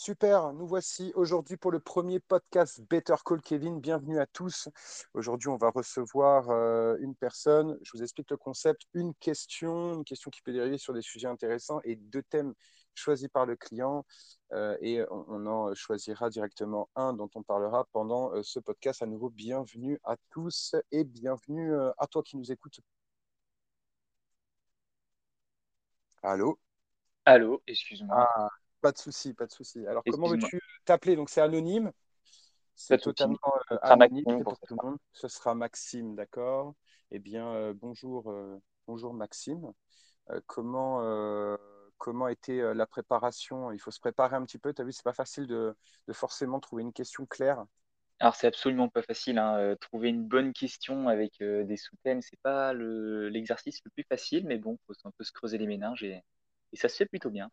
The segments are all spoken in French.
Super, nous voici aujourd'hui pour le premier podcast Better Call Kevin. Bienvenue à tous. Aujourd'hui, on va recevoir euh, une personne. Je vous explique le concept. Une question, une question qui peut dériver sur des sujets intéressants et deux thèmes choisis par le client. Euh, et on, en choisira directement un dont on parlera pendant euh, ce podcast. À nouveau, bienvenue à tous et bienvenue à toi qui nous écoutes. Allô? Allô, excuse-moi. Ah, pas de souci, pas de souci. Alors, comment veux-tu t'appeler? Donc, c'est anonyme. C'est totalement euh, anonyme pour tout le monde. Ce sera Maxime, d'accord? Eh bien, euh, bonjour, euh, bonjour Maxime. comment, comment était la préparation? Il faut se préparer un petit peu. Tu as vu, c'est pas facile de, forcément trouver une question claire. Alors, c'est absolument pas facile. Hein. Trouver une bonne question avec des sous-thèmes, c'est pas l'exercice le, plus facile, mais bon, il faut un peu se creuser les méninges et ça se fait plutôt bien.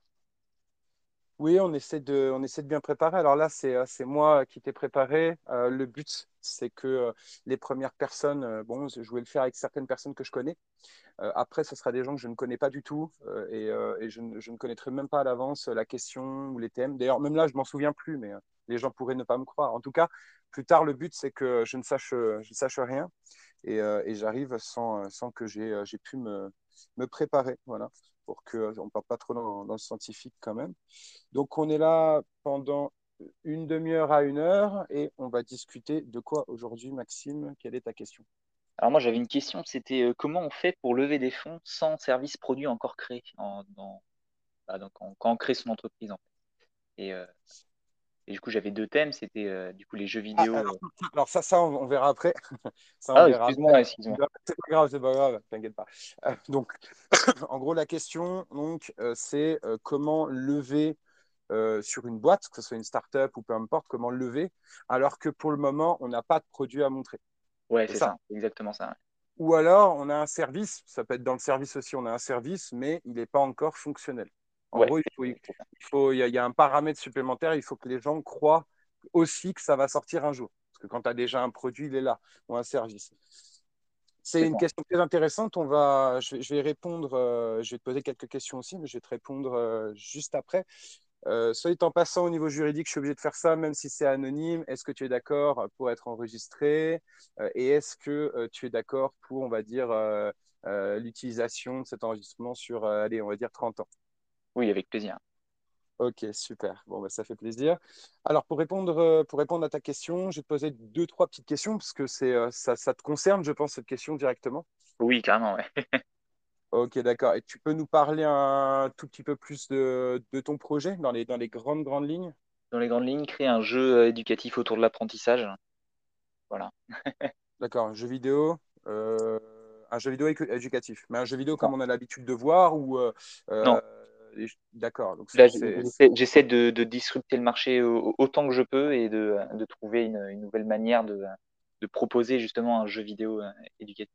Oui, on essaie de, on essaie de bien préparer. Alors là, c'est, euh, moi qui t'ai préparé. Euh, le but, c'est que euh, les premières personnes, bon, je voulais le faire avec certaines personnes que je connais. après, ce sera des gens que je ne connais pas du tout et, je, je, ne connaîtrai même pas à l'avance la question ou les thèmes. D'ailleurs, même là, je m'en souviens plus, mais les gens pourraient ne pas me croire. En tout cas, plus tard, le but, c'est que je ne sache, je sache rien et, et j'arrive sans, sans que j'ai, j'ai pu me, me préparer. Voilà pour qu'on ne parte pas trop dans, le scientifique quand même. Donc, on est là pendant une demi-heure à une heure et on va discuter de quoi aujourd'hui, Maxime? Quelle est ta question? Alors, moi, j'avais une question c'était euh, comment on fait pour lever des fonds sans service produit encore créé bah, quand on crée son entreprise en fait. Euh, et du coup, j'avais deux thèmes, c'était euh, du coup les jeux ah, vidéo. alors, ça, ça, on, verra après. ah, excuse-moi, excuse-moi. C'est pas grave, c'est pas grave, t'inquiète pas. Euh, donc, en gros, la question, donc, euh, c'est comment lever sur une boîte, que ce soit une start-up ou peu importe, comment lever, alors que pour le moment, on n'a pas de produit à montrer. Ouais, c'est ça. exactement ça. Ou alors, on a un service, ça peut être dans le service aussi, on a un service, mais il n'est pas encore fonctionnel. En gros, il, faut, il, y a, un paramètre supplémentaire. Il faut que les gens croient aussi que ça va sortir un jour. Parce que quand tu as déjà un produit, il est là, ou un service. C'est une question très intéressante. On va, je, vais répondre, euh, je vais te poser quelques questions aussi, mais je vais te répondre euh, juste après. Euh, soit en passant au niveau juridique, je suis obligé de faire ça, même si c'est anonyme. Est-ce que tu es d'accord pour être enregistré? Et est-ce que tu es d'accord pour, on va dire, l'utilisation de cet enregistrement sur, allez, on va dire 30 ans? Oui, avec plaisir. Ok, super. Bon, bah, ça fait plaisir. Alors, pour répondre, euh, pour répondre à ta question, je vais te poser deux, trois petites questions, parce que c'est, euh, ça, ça, te concerne, je pense, cette question directement. Oui, carrément, ouais. ok, d'accord. Et tu peux nous parler un tout petit peu plus de, de, ton projet dans les, dans les grandes, grandes lignes? Dans les grandes lignes, créer un jeu euh, éducatif autour de l'apprentissage. Voilà. d'accord, un jeu vidéo. un jeu vidéo éducatif, mais un jeu vidéo comme on a l'habitude de voir ou non D'accord. J'essaie de, de, disrupter le marché autant que je peux et de, de trouver une, une, nouvelle manière de, de, proposer justement un jeu vidéo euh, éducatif.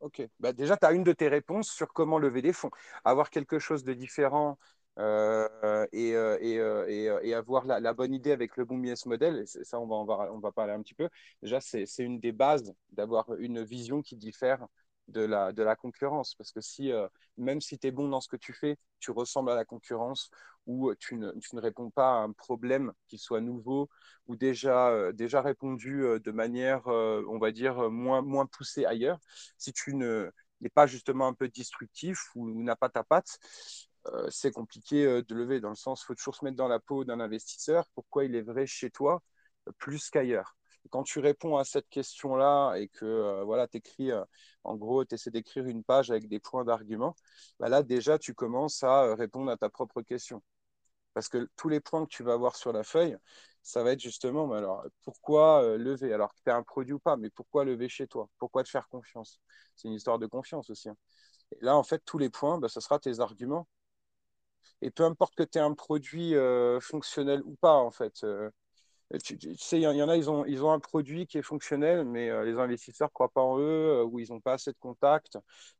Ok. Bah déjà, tu as une de tes réponses sur comment lever des fonds. Avoir quelque chose de différent euh, et, euh, et, et, et, avoir la, la, bonne idée avec le bon business model, ça, on va, on, va, on va parler un petit peu. Déjà, c'est une des bases d'avoir une vision qui diffère de la, de la concurrence. Parce que si, euh, même si tu es bon dans ce que tu fais, tu ressembles à la concurrence ou tu ne, tu ne réponds pas à un problème qui soit nouveau ou déjà, euh, déjà répondu euh, de manière, on va dire, moins, moins poussée ailleurs, si tu n'es pas justement un peu destructif ou, ou pas ta patte, c'est compliqué de lever. Dans le sens, faut toujours se mettre dans la peau d'un investisseur. Pourquoi il est vrai chez toi plus qu'ailleurs? Quand tu réponds à cette question-là et que euh, voilà, tu écris, euh, en gros, tu essaies d'écrire une page avec des points d'argument, bah là, déjà, tu commences à euh, répondre à ta propre question. Parce que tous les points que tu vas avoir sur la feuille, ça va être justement, alors, pourquoi lever? Alors que tu as un produit ou pas, mais pourquoi lever chez toi? Pourquoi te faire confiance? C'est une histoire de confiance aussi. Hein. Et là, en fait, tous les points, bah, ce sera tes arguments. Et peu importe que tu aies un produit fonctionnel ou pas, en fait, tu, sais, il y, en a, ils ont, ils ont un produit qui est fonctionnel, mais euh, les investisseurs ne croient pas en eux, euh, ou ils n'ont pas assez de contacts,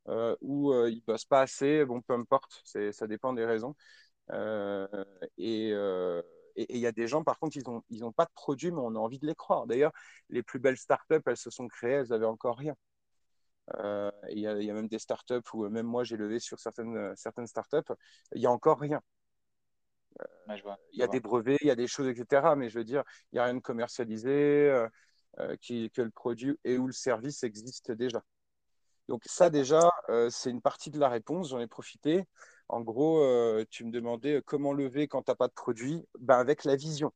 euh, ou ils ne bossent pas assez. Bon, peu importe, ça dépend des raisons. et il y a des gens, par contre, ils n'ont ils ont pas de produit, mais on a envie de les croire. D'ailleurs, les plus belles startups, elles se sont créées, elles n'avaient encore rien. Il y, a même des startups où même moi, j'ai levé sur certaines, certaines startups, il n'y a encore rien. Il y a des brevets, il y a des choses, etc. Mais je veux dire, il n'y a rien de commercialisé, qui, que le produit et où le service existe déjà. Donc ça déjà, c'est une partie de la réponse, j'en ai profité. En gros, tu me demandais comment lever quand tu n'as pas de produit? Ben, Avec la vision.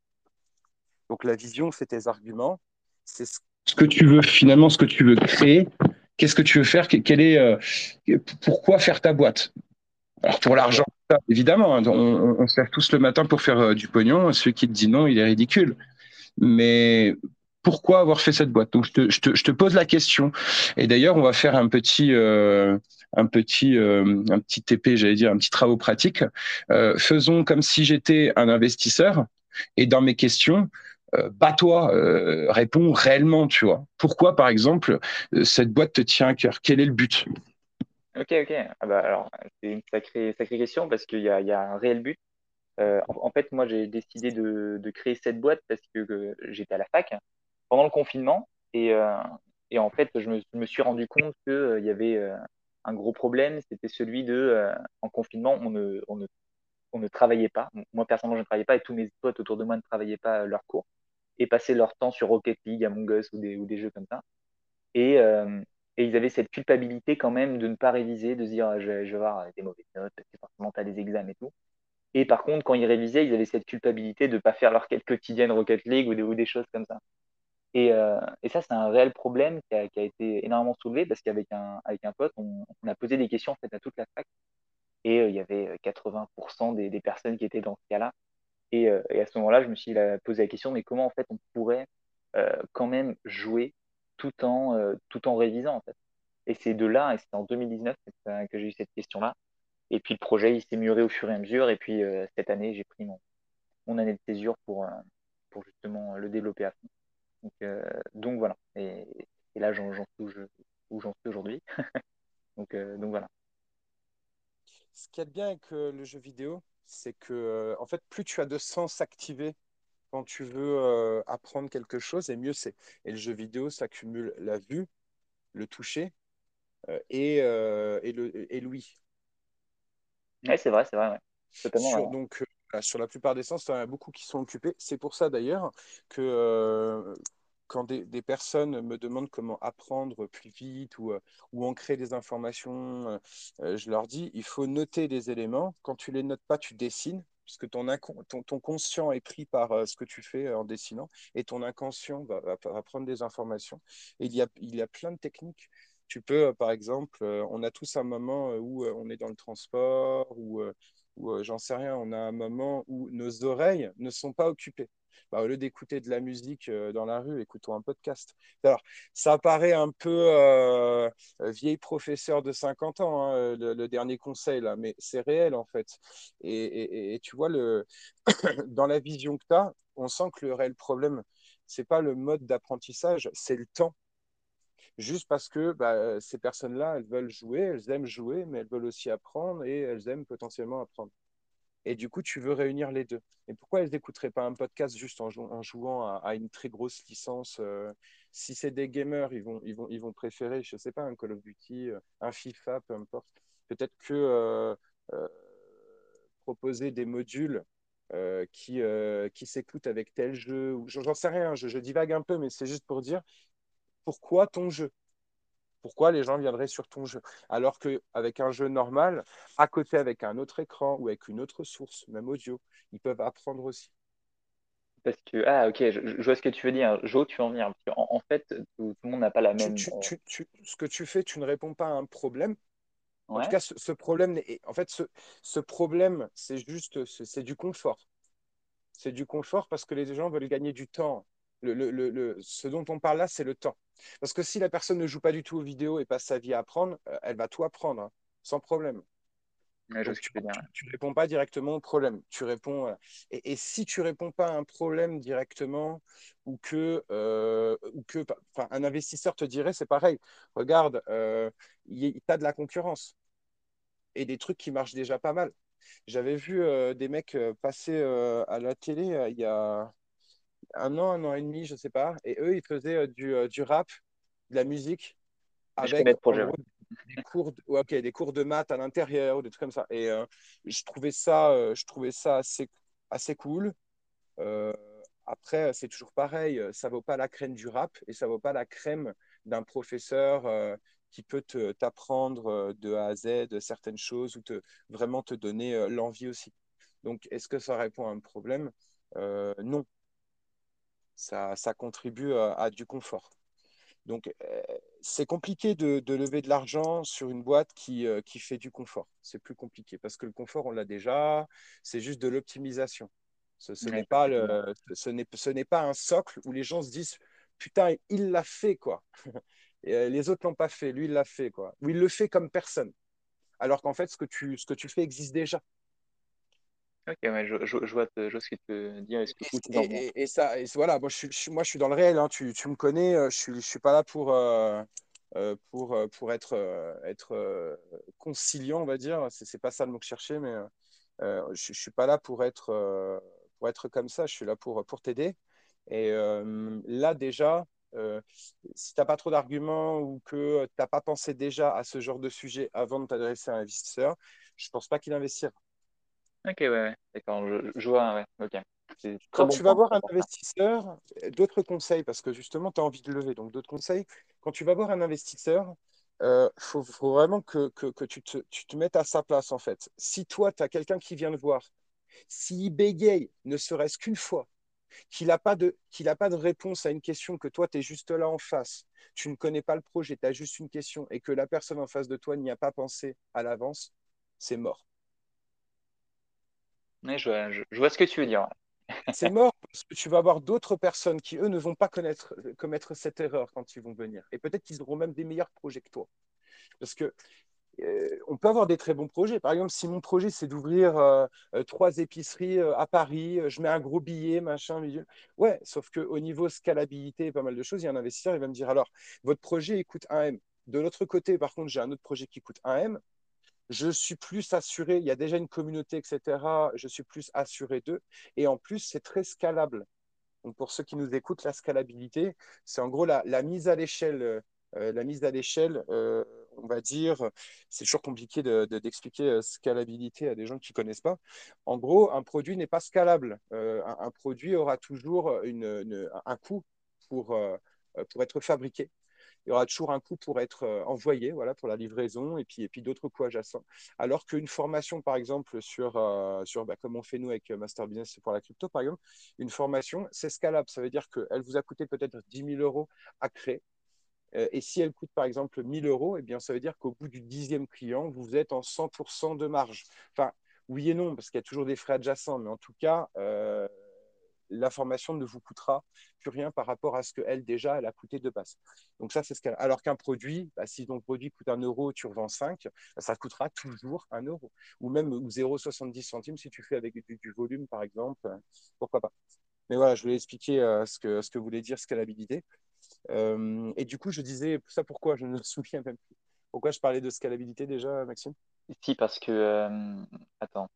Donc la vision, c'est tes arguments, c'est ce que tu veux finalement, ce que tu veux créer, qu'est-ce que tu veux faire, quel est, pourquoi faire ta boîte? Alors pour l'argent, évidemment, hein, on, se lève tous le matin pour faire euh, du pognon. Celui qui te dit non, il est ridicule. Mais pourquoi avoir fait cette boîte? Donc je te, pose la question. Et d'ailleurs, on va faire un petit, euh, un petit, euh, un petit TP, j'allais dire, un petit travaux pratique. faisons comme si j'étais un investisseur. Et dans mes questions, bats-toi, réponds réellement, tu vois. Pourquoi, par exemple, cette boîte te tient à cœur? Quel est le but? Ok, ok. Ah bah, alors, c'est une sacrée, sacrée question parce qu'il y a, y a un réel but. Euh, en, fait, moi, j'ai décidé de, de créer cette boîte parce que, j'étais à la fac pendant le confinement et, euh, et en fait, je me, me suis rendu compte qu'il euh, y avait un gros problème. C'était celui de, en confinement, on ne, on ne, on ne travaillait pas. Moi, personnellement, je ne travaillais pas et tous mes potes autour de moi ne travaillaient pas leurs cours et passaient leur temps sur Rocket League, Among Us ou des, ou des jeux comme ça. Et, et ils avaient cette culpabilité quand même de ne pas réviser, de se dire je vais, je vais avoir des mauvaises notes, c'est forcément tu des examens et tout. Et par contre, quand ils révisaient, ils avaient cette culpabilité de ne pas faire leur quête quotidienne Rocket League ou des, choses comme ça. Et, euh, et ça, c'est un réel problème qui a, été énormément soulevé parce qu'avec un, pote, on, a posé des questions en fait, à toute la fac. Et euh, il y avait 80% des, personnes qui étaient dans ce cas-là. Euh, et, à ce moment-là, je me suis posé la question, mais comment en fait on pourrait quand même jouer tout en, euh, tout en révisant en fait. Et c'est de là, et c'est en 2019 que j'ai eu cette question-là. Et puis le projet, il s'est mûré au fur et à mesure. Et puis euh, cette année, j'ai pris mon, mon année de césure pour, euh, pour justement le développer à fond. Donc, donc voilà. Et, là, j'en suis où j'en suis aujourd'hui. donc, donc voilà. Ce qu'il y a de bien avec le jeu vidéo, c'est que en fait, plus tu as de sens activé quand tu veux euh, apprendre quelque chose, et mieux c'est. Et le jeu vidéo, ça cumule la vue, le toucher euh, et, euh, et, l'ouïe. Oui, c'est vrai, c'est vrai. Sur, donc, sur la plupart des sens, il y en a beaucoup qui sont occupés. C'est pour ça d'ailleurs que quand des, des, personnes me demandent comment apprendre plus vite ou, ou ancrer des informations, je leur dis, il faut noter des éléments. Quand tu les notes pas, tu dessines parce que ton, ton, ton, conscient est pris par euh, ce que tu fais euh, en dessinant, et ton inconscient va, va, prendre des informations. Il y, a, il y a plein de techniques. Tu peux, euh, par exemple, on a tous un moment où on est dans le transport, ou, ou j'en sais rien, on a un moment où nos oreilles ne sont pas occupées. Bah, au lieu d'écouter de la musique euh, dans la rue, écoutons un podcast. Alors, ça paraît un peu euh, vieil professeur de 50 ans, hein, euh, le, dernier conseil, là, mais c'est réel en fait. Et, tu vois, le... dans la vision que tu as, on sent que le réel problème, c'est pas le mode d'apprentissage, c'est le temps juste parce que bah, ces personnes-là, elles veulent jouer, elles aiment jouer, mais elles veulent aussi apprendre et elles aiment potentiellement apprendre. Et du coup, tu veux réunir les deux. Et pourquoi elles n'écouteraient pas un podcast juste en, jouant à, une très grosse licence euh, Si c'est des gamers, ils vont, préférer, je ne sais pas, un Call of Duty, euh, un FIFA, peu importe. Peut-être que euh, proposer des modules qui, qui s'écoutent avec tel jeu, j'en sais rien, je divague un peu, mais c'est juste pour dire pourquoi ton jeu? Pourquoi les gens viendraient sur ton jeu Alors qu'avec un jeu normal, à côté avec un autre écran ou avec une autre source, même audio, ils peuvent apprendre aussi. Parce que, ah ok, je, vois ce que tu veux dire. Jo, tu en venir. En, fait, tout, le monde n'a pas la même. Euh, ce que tu fais, tu ne réponds pas à un problème. En tout cas, ce, problème, en fait, ce, ce problème, c'est juste, c'est du confort. C'est du confort parce que les gens veulent gagner du temps le, ce dont on parle là, c'est le temps. Parce que si la personne ne joue pas du tout aux vidéos et passe sa vie à apprendre, euh, elle va tout apprendre, hein, sans problème. tu ne réponds pas directement au problème. Tu réponds, euh, et, si tu réponds pas à un problème directement, ou que, euh, ou que un investisseur te dirait, c'est pareil, regarde, il y a de la concurrence et des trucs qui marchent déjà pas mal. J'avais vu des mecs passer à la télé il y a un an, un an et demi, je sais pas. Et eux, ils faisaient euh, du, euh, du rap, de la musique, avec des, cours de, des cours de maths à l'intérieur, des trucs comme ça. Et euh, je, trouvais ça, je trouvais ça assez assez cool. Après, c'est toujours pareil, ça vaut pas la crème du rap et ça vaut pas la crème d'un professeur euh, qui peut t'apprendre de A à Z certaines choses ou te, vraiment te donner l'envie aussi. Donc, est-ce que ça répond à un problème? Non. Ça, ça contribue à du confort. Donc, euh, c'est compliqué de, lever de l'argent sur une boîte qui, euh, qui fait du confort. C'est plus compliqué parce que le confort, on l'a déjà. C'est juste de l'optimisation. Ce, n'est pas, ce pas un socle où les gens se disent Putain, il l'a fait, quoi. Euh, les autres l'ont pas fait, lui, il l'a fait, quoi. Ou il le fait comme personne. Alors qu'en fait, ce que, tu, ce que tu fais existe déjà. Ok, ouais, je, je, vois, je, vois, ce que tu veux dire. Et, et, ça, et voilà, moi je, suis, moi je suis dans le réel, hein, tu, tu, me connais, euh, je suis, je suis pas là pour, euh, euh, pour, pour être, être conciliant, on va dire. C'est pas ça le mot que je cherchais, mais je, je suis pas là pour être, pour être comme ça, je suis là pour, pour t'aider. Et là, déjà, si tu n'as pas trop d'arguments ou que tu n'as pas pensé déjà à ce genre de sujet avant de t'adresser à un investisseur, je ne pense pas qu'il investira. Ok, ouais, ouais. d'accord, je, vois, ouais, ok. Quand tu vas voir un investisseur, d'autres conseils, parce que justement, tu as envie de lever, donc d'autres conseils, quand tu vas voir un investisseur, il euh, faut, vraiment que, que, tu, te, tu, te, mettes à sa place, en fait. Si toi, tu as quelqu'un qui vient te voir, s'il bégaye ne serait-ce qu'une fois, qu'il n'a pas, de, qu'il pas de réponse à une question, que toi, tu es juste là en face, tu ne connais pas le projet, tu as juste une question, et que la personne en face de toi n'y a pas pensé à l'avance, c'est mort je, vois, ce que tu veux dire. C'est mort parce que tu vas avoir d'autres personnes qui, eux, ne vont pas connaître, commettre cette erreur quand ils vont venir. Et peut-être qu'ils auront même des meilleurs projets que toi. Parce que euh, on peut avoir des très bons projets. Par exemple, si mon projet, c'est d'ouvrir euh, euh, trois épiceries à Paris, je mets un gros billet, machin, Ouais, sauf qu'au niveau scalabilité et pas mal de choses, il y a un investisseur, il va me dire alors, votre projet, il coûte 1M. De l'autre côté, par contre, j'ai un autre projet qui coûte 1M je suis plus assuré, il y a déjà une communauté, etc. Je suis plus assuré d'eux. Et en plus, c'est très scalable. Donc, pour ceux qui nous écoutent, la scalabilité, c'est en gros la, mise à l'échelle. Euh, la mise à l'échelle, euh, on va dire, c'est toujours compliqué d'expliquer de, euh, scalabilité à des gens qui ne connaissent pas. En gros, un produit n'est pas scalable. Un, produit aura toujours une, un coût pour, pour être fabriqué il y aura toujours un coût pour être euh, envoyé, voilà, pour la livraison, et puis, et puis d'autres coûts adjacents. Alors qu'une formation, par exemple, sur, euh, sur bah, comme on fait nous avec euh, Master Business pour la crypto, par exemple, une formation, c'est scalable. Ça veut dire qu'elle vous a coûté peut-être 10 000 euros à créer. et si elle coûte par exemple 1 000 euros, eh bien, ça veut dire qu'au bout du dixième client, vous êtes en 100% de marge. Enfin, oui et non, parce qu'il y a toujours des frais adjacents, mais en tout cas, la formation ne vous coûtera plus rien par rapport à ce qu'elle, déjà, elle a coûté de base. Donc ça, c'est ce qu'elle... Alors qu'un produit, bah, si ton produit coûte un euro, tu revends 5, bah, ça coûtera toujours un euro. Ou même 0,70 centimes si tu fais avec du, volume, par exemple. Pourquoi pas Mais voilà, je voulais expliquer euh, ce, que, ce que voulait dire scalabilité. Euh, et du coup, je disais ça pourquoi Je ne me souviens même plus. Pourquoi je parlais de scalabilité déjà, Maxime? Si, parce que... Euh, attends.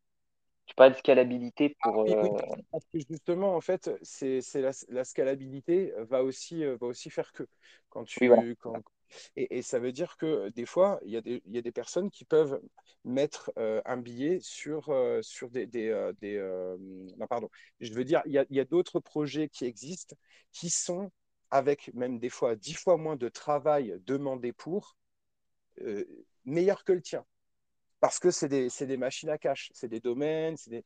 Tu parles de scalabilité pour. Ah euh, parce que justement, en fait, c'est la, la, scalabilité va aussi, euh, va aussi faire que quand tu. quand... Et, et, ça veut dire que des fois, il y, a des, il y a des personnes qui peuvent mettre euh, un billet sur, sur des. des, des non, pardon. Je veux dire, il y a, il y a d'autres projets qui existent qui sont avec même des fois dix fois moins de travail demandé pour, meilleurs que le tien parce que c'est des, des, machines à cash, c'est des domaines, c'est des,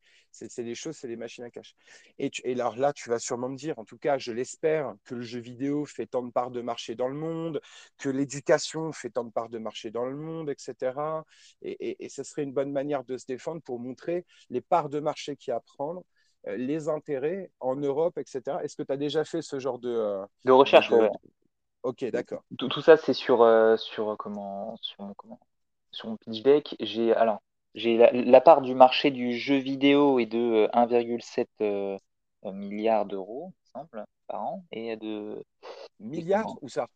des, choses, c'est des machines à cash. Et, et, alors là, tu vas sûrement me dire, en tout cas, je l'espère, que le jeu vidéo fait tant de parts de marché dans le monde, que l'éducation fait tant de parts de marché dans le monde, etc. Et, et, ce serait une bonne manière de se défendre pour montrer les parts de marché qu'il y a à prendre, euh, les intérêts en Europe, etc. Est-ce que tu as déjà fait ce genre de, euh, de recherche Ok, d'accord. Tout, tout, ça, c'est sur, euh, sur, comment, sur comment? Sur mon pitch deck, j'ai alors j'ai la, part du marché du jeu vidéo est de 1,7 euh, euh, milliard d'euros, semble, par an, et de milliards ou ça?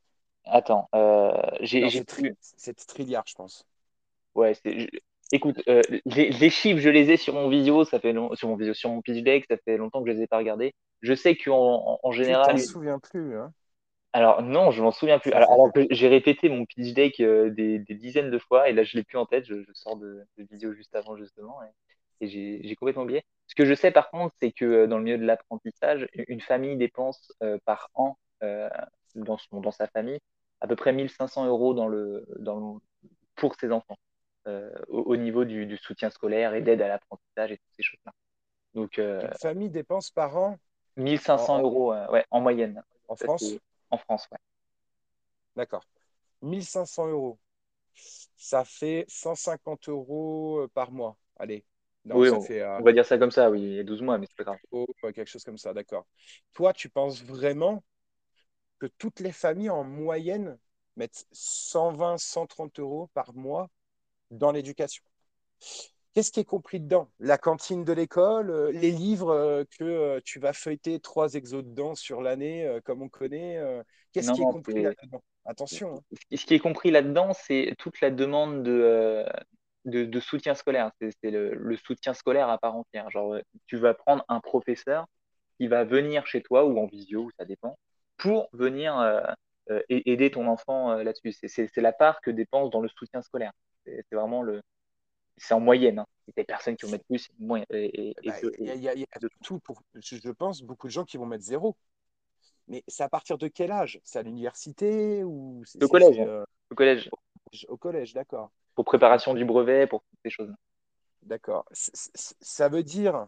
Attends, euh, j'ai c'est trilliard, je pense. Ouais, écoute, euh, les, chiffres, je les ai sur mon vidéo, ça fait long... sur mon vidéo, sur mon pitch deck, ça fait longtemps que je les ai pas regardés. Je sais qu'en en, général, je me souviens plus. Hein alors non, je m'en souviens plus. Alors, que j'ai répété mon pitch deck euh, des, dizaines de fois et là je l'ai plus en tête. Je, sors de, de, vidéo juste avant justement. et j'ai complètement oublié. Ce que je sais par contre, c'est que dans le milieu de l'apprentissage, une famille dépense par an dans, son, dans sa famille à peu près 1500 euros dans le, dans pour ses enfants au, niveau du, du, soutien scolaire et d'aide à l'apprentissage et toutes ces choses-là. Donc, une famille dépense par an? 1500 euros ouais, en moyenne. En France? En France, ouais. D'accord. 1500 euros. Ça fait 150 euros par mois. Allez. oui, on, fait, on, va dire ça comme ça, oui, il y a 12 mois, mais c'est pas grave. Oh, quelque chose comme ça, d'accord. Toi, tu penses vraiment que toutes les familles en moyenne mettent 120, 130 euros par mois dans l'éducation? Qu'est-ce qui est compris dedans? La cantine de l'école, euh, les livres euh, que euh, tu vas feuilleter trois exos dedans sur l'année, comme on connaît. Qu'est-ce qui est compris là-dedans? Attention. Hein. Ce qui est compris là-dedans, c'est toute la demande de, de, soutien scolaire. C'est le, soutien scolaire à part entière. Genre, tu vas prendre un professeur qui va venir chez toi ou en visio, ça dépend, pour venir aider ton enfant là-dessus. C'est la part que dépense dans le soutien scolaire. C'est vraiment le, c'est en moyenne. Hein. Il y a des personnes qui vont mettre plus. il y, a tout pour, je pense, beaucoup de gens qui vont mettre zéro. Mais c'est à partir de quel âge? C'est à l'université ou Au collège. Euh, au collège. Au collège, d'accord. Pour préparation du brevet, pour toutes ces choses. D'accord. Ça veut dire,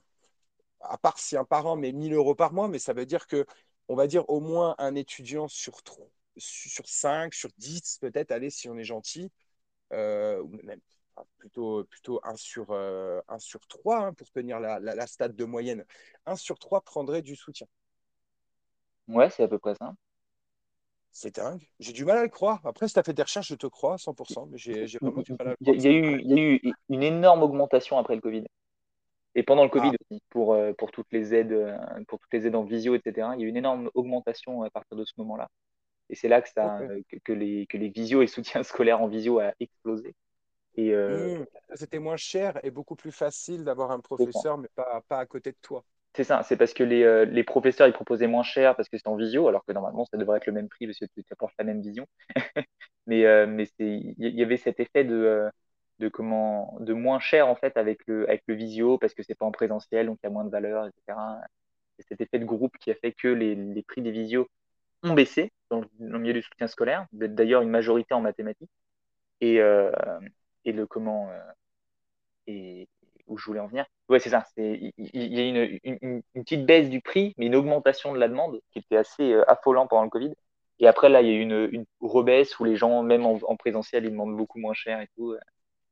à part si un parent met 1000 euros par mois, mais ça veut dire que, on va dire au moins un étudiant sur, 3, sur 5, sur 10, peut-être, allez, si on est gentil, euh, même plutôt, plutôt 1 sur, 1 euh, sur 3 hein, pour tenir la, la, stade de moyenne. 1 sur 3 prendrait du soutien. Ouais, c'est à peu près ça. C'est dingue. J'ai du mal à le croire. Après, si tu as fait des recherches, je te crois à 100%, mais j'ai vraiment du mal à le croire. Il y, a eu, il y a eu une énorme augmentation après le Covid. Et pendant le Covid ah. aussi, pour, euh, pour, toutes les aides, euh, pour toutes les aides en visio, etc. Il y a eu une énorme augmentation à partir de ce moment-là. Et c'est là que, ça, que, les, que les visios et le soutien scolaire en visio a explosé. Euh, mmh. C'était moins cher et beaucoup plus facile d'avoir un professeur, mais pas, pas à côté de toi. C'est ça, c'est parce que les, euh, les, professeurs ils proposaient moins cher parce que c'est en visio, alors que normalement ça devrait être le même prix parce que tu apportes la même vision. mais euh, mais il y avait cet effet de, de, comment, de moins cher en fait avec le, avec le visio parce que c'est pas en présentiel donc il y a moins de valeur, etc. Et cet effet de groupe qui a fait que les, les prix des visios ont baissé dans le, dans le milieu du soutien scolaire, d'ailleurs une majorité en mathématiques. Et, et le comment euh, et où je voulais en venir. Ouais, c'est ça. Il y, a une, une, petite baisse du prix, mais une augmentation de la demande qui était assez euh, affolant pendant le Covid. Et après, là, il y a eu une, une rebaisse où les gens, même en, présentiel, ils demandent beaucoup moins cher et tout. Euh,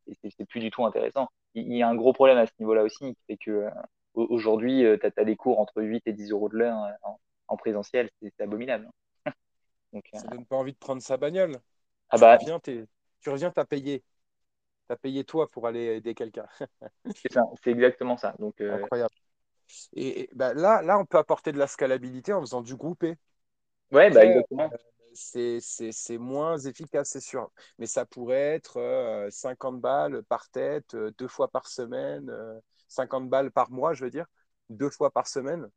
et c'est plus du tout intéressant. Il y a un gros problème à ce niveau-là aussi, qui fait que aujourd'hui, tu as, des cours entre 8 et 10 euros de l'heure en, présentiel. C'est abominable. Donc, ça donne pas envie de prendre sa bagnole. Ah bah, tu reviens, tu as payé tu as payé toi pour aller aider quelqu'un. c'est ça, c'est exactement ça. Donc, euh, Incroyable. Et, bah, là, là, on peut apporter de la scalabilité en faisant du groupé. Ouais, bah, exactement. Euh, c'est moins efficace, c'est sûr. Mais ça pourrait être 50 euh, balles par tête, deux fois par semaine, 50 balles par mois, je veux dire, deux fois par semaine.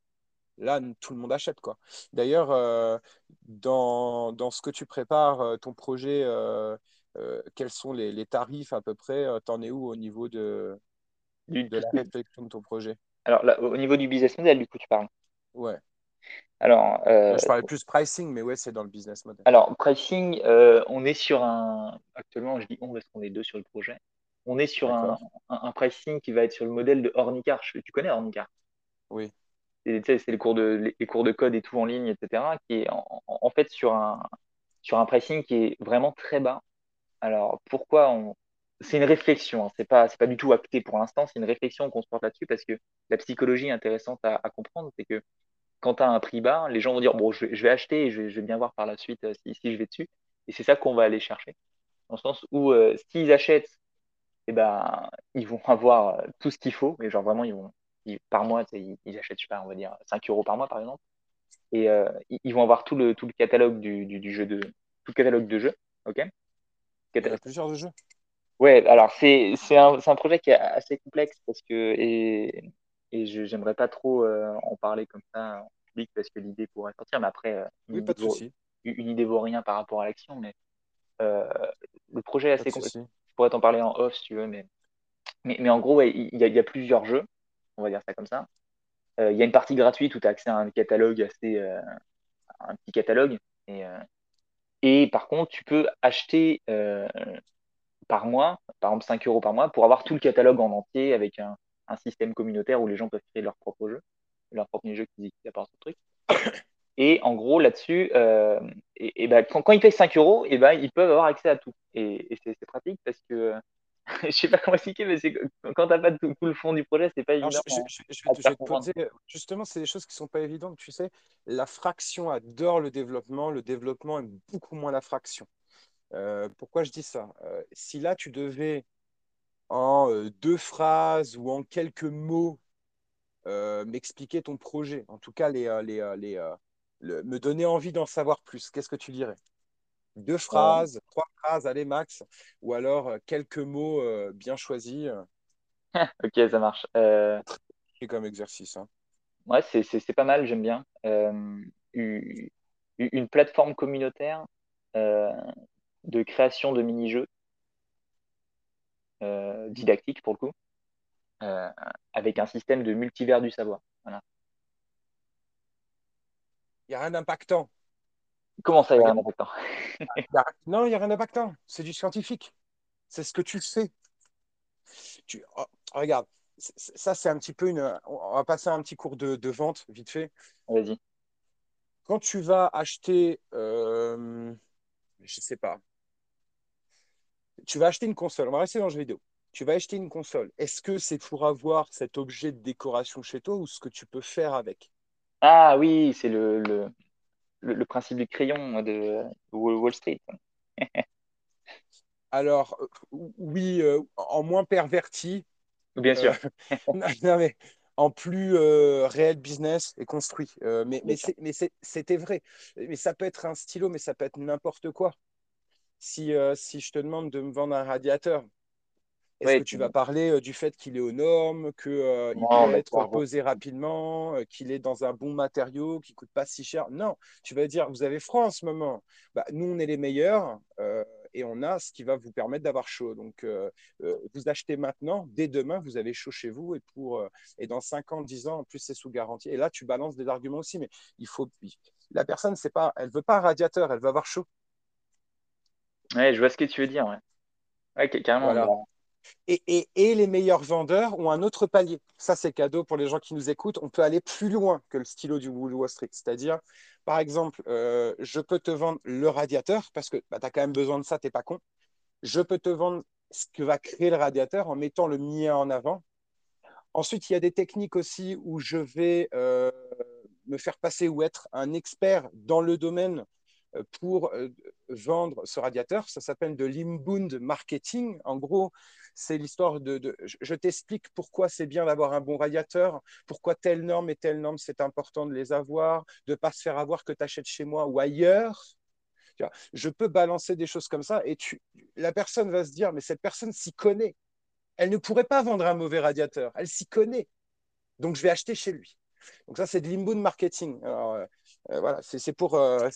Là, tout le monde achète. quoi. D'ailleurs, dans, dans, ce que tu prépares, ton projet euh, quels sont les, tarifs à peu près euh, T'en es où au niveau de, de la réflexion de ton projet? Alors, au niveau du business model, du coup, tu parles? Ouais. Alors, euh, je parlais plus pricing, mais ouais, c'est dans le business model. Alors, pricing, on est sur un. Actuellement, je dis on parce qu'on est deux sur le projet. On est sur un, un, pricing qui va être sur le modèle de Ornicar. Tu connais Ornicar Oui. C'est les cours, de, les cours de code et tout en ligne, etc. Qui est en, en fait sur un, sur un pricing qui est vraiment très bas. Alors, pourquoi on... C'est une réflexion, hein. c'est pas, c'est pas du tout acté pour l'instant, c'est une réflexion qu'on se porte là-dessus parce que la psychologie intéressante à, comprendre, c'est que quand tu as un prix bas, les gens vont dire bon, je vais, acheter et je vais, bien voir par la suite euh, si, je vais dessus. Et c'est ça qu'on va aller chercher. Dans le sens où euh, s'ils achètent, eh ben, ils vont avoir euh, tout ce qu'il faut, mais genre vraiment, ils vont, par mois, ils, ils, achètent, je sais pas, on va dire 5 euros par mois par exemple. Et ils vont avoir tout le, tout le catalogue du, du, jeu de, tout le catalogue de jeux, ok? Il y a plusieurs jeux. Ouais, alors c'est un, un, projet qui est assez complexe parce que et, et j'aimerais pas trop euh, en parler comme ça en public parce que l'idée pourrait sortir, mais après, euh, oui, pas de vaut, une idée vaut rien par rapport à l'action, mais euh, le projet est assez complexe. Je pourrais t'en parler en off si tu veux, mais Mais, mais en gros, il y, y, a plusieurs jeux, on va dire ça comme ça. Il y a une partie gratuite où tu as accès à un catalogue assez. un petit catalogue. Et, et par contre, tu peux acheter par mois, par exemple 5 euros par mois, pour avoir tout le catalogue en entier avec un, système communautaire où les gens peuvent créer leur propre jeu, leur propre jeu qui apporte ce truc. Et en gros, là-dessus, euh, ben, quand, ils payent 5 euros, ben, ils peuvent avoir accès à tout. Et, c'est pratique parce que je sais pas comment expliquer, mais quand tu n'as pas tout, le fond du projet, c'est pas évident. je, vais te poser, justement, c'est des choses qui sont pas évidentes. Tu sais, la fraction adore le développement, le développement aime beaucoup moins la fraction. Euh, pourquoi je dis ça? Euh, Si là, tu devais en euh, deux phrases ou en quelques mots m'expliquer ton projet, en tout cas les, les, les me donner envie d'en savoir plus, qu'est-ce que tu dirais? Deux phrases, trois phrases, allez max, ou alors quelques mots bien choisis. ok, ça marche. C'est comme exercice. Hein. Ouais, c'est pas mal, j'aime bien. une plateforme communautaire de création de mini-jeux euh, didactiques pour le coup, euh, avec un système de multivers du savoir. Voilà. Il n'y a rien d'impactant. Comment ça, il n'y a rien d'impactant Non, il n'y a rien d'impactant. C'est du scientifique. C'est ce que tu sais. Tu... Oh, regarde, ça, c'est un petit peu une. On va passer un petit cours de, vente, vite fait. Vas-y. Quand tu vas acheter, euh, je ne sais pas, tu vas acheter une console. On va rester dans le jeu vidéo. Tu vas acheter une console. Est-ce que c'est pour avoir cet objet de décoration chez toi ou ce que tu peux faire avec? Ah oui, c'est le, le, le, principe du crayon de Wall Street. Alors, euh, oui, euh, en moins perverti. Bien sûr. Euh, non, mais en plus réel business et construit. mais mais c'était vrai. Mais ça peut être un stylo, mais ça peut être n'importe quoi si, euh, si je te demande de me vendre un radiateur, est-ce que tu vas parler euh, du fait qu'il est aux normes, qu'il euh, peut être posé rapidement, qu'il est dans un bon matériau, qu'il ne coûte pas si cher? Non, tu vas dire, vous avez froid en ce moment. Bah, nous, on est les meilleurs et on a ce qui va vous permettre d'avoir chaud. Donc, vous achetez maintenant, dès demain, vous avez chaud chez vous et, pour, et dans 5 ans, 10 ans, en plus, c'est sous garantie. Et là, tu balances des arguments aussi, mais il faut. La personne, c'est pas, elle ne veut pas un radiateur, elle veut avoir chaud. Ouais, je vois ce que tu veux dire. Ouais, carrément. Et, les meilleurs vendeurs ont un autre palier. Ça, c'est cadeau pour les gens qui nous écoutent. On peut aller plus loin que le stylo du Wall Street. C'est-à-dire, par exemple, euh, je peux te vendre le radiateur parce que bah, tu as quand même besoin de ça, tu n'es pas con. Je peux te vendre ce que va créer le radiateur en mettant le mien en avant. Ensuite, il y a des techniques aussi où je vais euh, me faire passer ou être un expert dans le domaine euh, pour vendre ce radiateur. Ça s'appelle de l'inbound marketing. En gros, c'est l'histoire de, Je t'explique pourquoi c'est bien d'avoir un bon radiateur, pourquoi telle norme et telle norme, c'est important de les avoir, de ne pas se faire avoir que tu achètes chez moi ou ailleurs. Je peux balancer des choses comme ça et tu, la personne va se dire, mais cette personne s'y connaît. Elle ne pourrait pas vendre un mauvais radiateur. Elle s'y connaît. Donc, je vais acheter chez lui. Donc ça, c'est de l'inbound marketing. Alors, euh, euh, voilà, c'est pour, euh,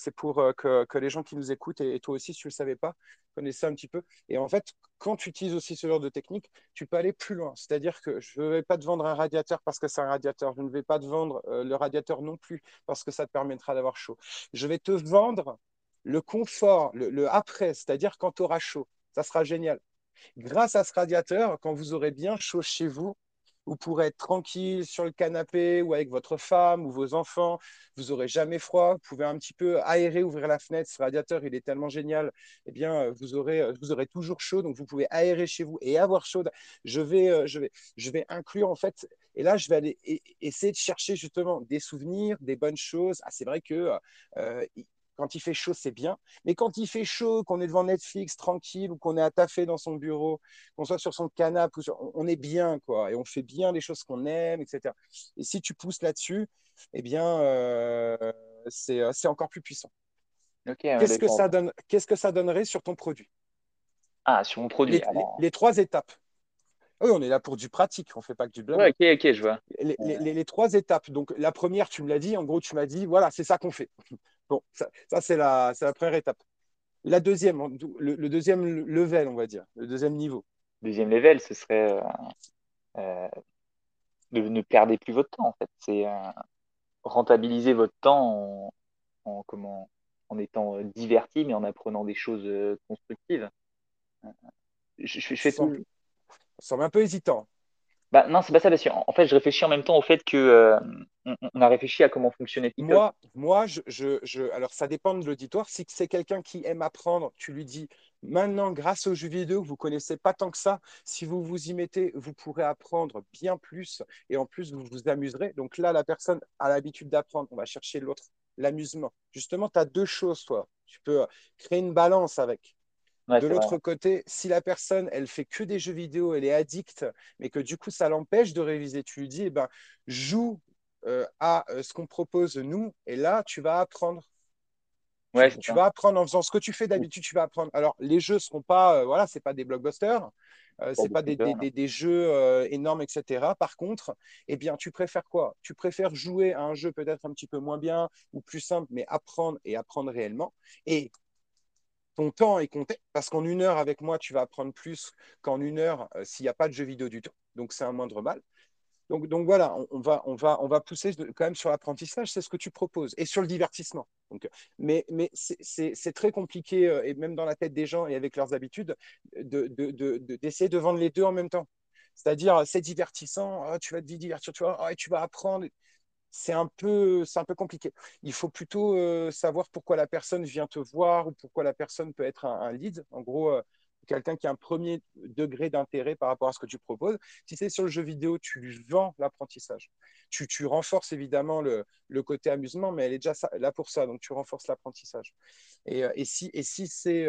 que, que, les gens qui nous écoutent, et, toi aussi, si tu ne le savais pas, connaissent un petit peu. Et en fait, quand tu utilises aussi ce genre de technique, tu peux aller plus loin. C'est-à-dire que je ne vais pas te vendre un radiateur parce que c'est un radiateur. Je ne vais pas te vendre le radiateur non plus parce que ça te permettra d'avoir chaud. Je vais te vendre le confort, le, le après, c'est-à-dire quand tu auras chaud. Ça sera génial. Grâce à ce radiateur, quand vous aurez bien chaud chez vous, vous pourrez être tranquille sur le canapé ou avec votre femme ou vos enfants. Vous n'aurez jamais froid. Vous pouvez un petit peu aérer, ouvrir la fenêtre. Ce radiateur, il est tellement génial. Eh bien, euh, vous aurez, euh, vous aurez toujours chaud. Donc, vous pouvez aérer chez vous et avoir chaud. Je vais, euh, je vais, je vais inclure, en fait, et là, je vais aller essayer de chercher justement des souvenirs, des bonnes choses. Ah, c'est vrai que quand il fait chaud, c'est bien. Mais quand il fait chaud, qu'on est devant Netflix tranquille ou qu'on est attaffé dans son bureau, qu'on soit sur son canapé, on est bien, quoi. Et on fait bien les choses qu'on aime, etc. Et si tu pousses là-dessus, eh bien, euh, euh, c'est encore plus puissant. Qu'est-ce que ça donne Qu'est-ce que ça donnerait sur ton produit? Ah, sur mon produit. Les, trois étapes. Oui, on est là pour du pratique, on ne fait pas que du blabla. ok, ok, je vois. Les, les, trois étapes. Donc, la première, tu me l'as dit, en gros, tu m'as dit, voilà, c'est ça qu'on fait. Bon, ça, c'est la, la, première étape. La deuxième, le, deuxième level, on va dire, le deuxième niveau. deuxième level, ce serait de ne perdez plus votre temps en fait. C'est rentabiliser votre temps en, comment, en étant diverti, mais en apprenant des choses constructives. Je, je, fais tout. Ça semble un peu hésitant. Bah, non, c'est pas ça, parce qu'en en fait, je réfléchis en même temps au fait que euh, on, a réfléchi à comment fonctionnait TikTok. Moi, moi je, je, alors ça dépend de l'auditoire. Si c'est quelqu'un qui aime apprendre, tu lui dis maintenant, grâce aux jeux vidéo que vous connaissez pas tant que ça, si vous vous y mettez, vous pourrez apprendre bien plus et en plus, vous vous amuserez. Donc là, la personne a l'habitude d'apprendre. On va chercher l'autre, l'amusement. Justement, tu as deux choses, toi. Tu peux créer une balance avec de l'autre côté, si la personne, elle fait que des jeux vidéo, elle est addicte, mais que du coup, ça l'empêche de réviser, tu lui dis, eh ben, joue euh, à euh, ce qu'on propose nous, et là, tu vas apprendre. tu, vas apprendre en faisant ce que tu fais d'habitude, tu vas apprendre. Alors, les jeux ne seront pas, euh, voilà, c'est pas des blockbusters, ce c'est pas des, des, jeux énormes, etc. Par contre, eh bien, tu préfères quoi? Tu préfères jouer à un jeu peut-être un petit peu moins bien ou plus simple, mais apprendre et apprendre réellement. Et ton temps est compté parce qu'en une heure avec moi, tu vas apprendre plus qu'en une heure euh, s'il n'y a pas de jeu vidéo du tout. Donc, c'est un moindre mal. Donc, voilà, on, va, on, va, on va pousser quand même sur l'apprentissage, c'est ce que tu proposes, et sur le divertissement. Donc, mais mais c'est très compliqué, euh, et même dans la tête des gens et avec leurs habitudes, d'essayer de, vendre les deux en même temps. C'est-à-dire, c'est divertissant, oh, tu vas te divertir, tu, oh, tu vas apprendre c'est un peu, un peu compliqué. Il faut plutôt euh, savoir pourquoi la personne vient te voir ou pourquoi la personne peut être un, lead. En gros, euh, quelqu'un qui a un premier degré d'intérêt par rapport à ce que tu proposes. Si c'est sur le jeu vidéo, tu lui vends l'apprentissage. Tu, tu, renforces évidemment le, le, côté amusement, mais elle est déjà là pour ça, donc tu renforces l'apprentissage. Et, euh, et, si, et si c'est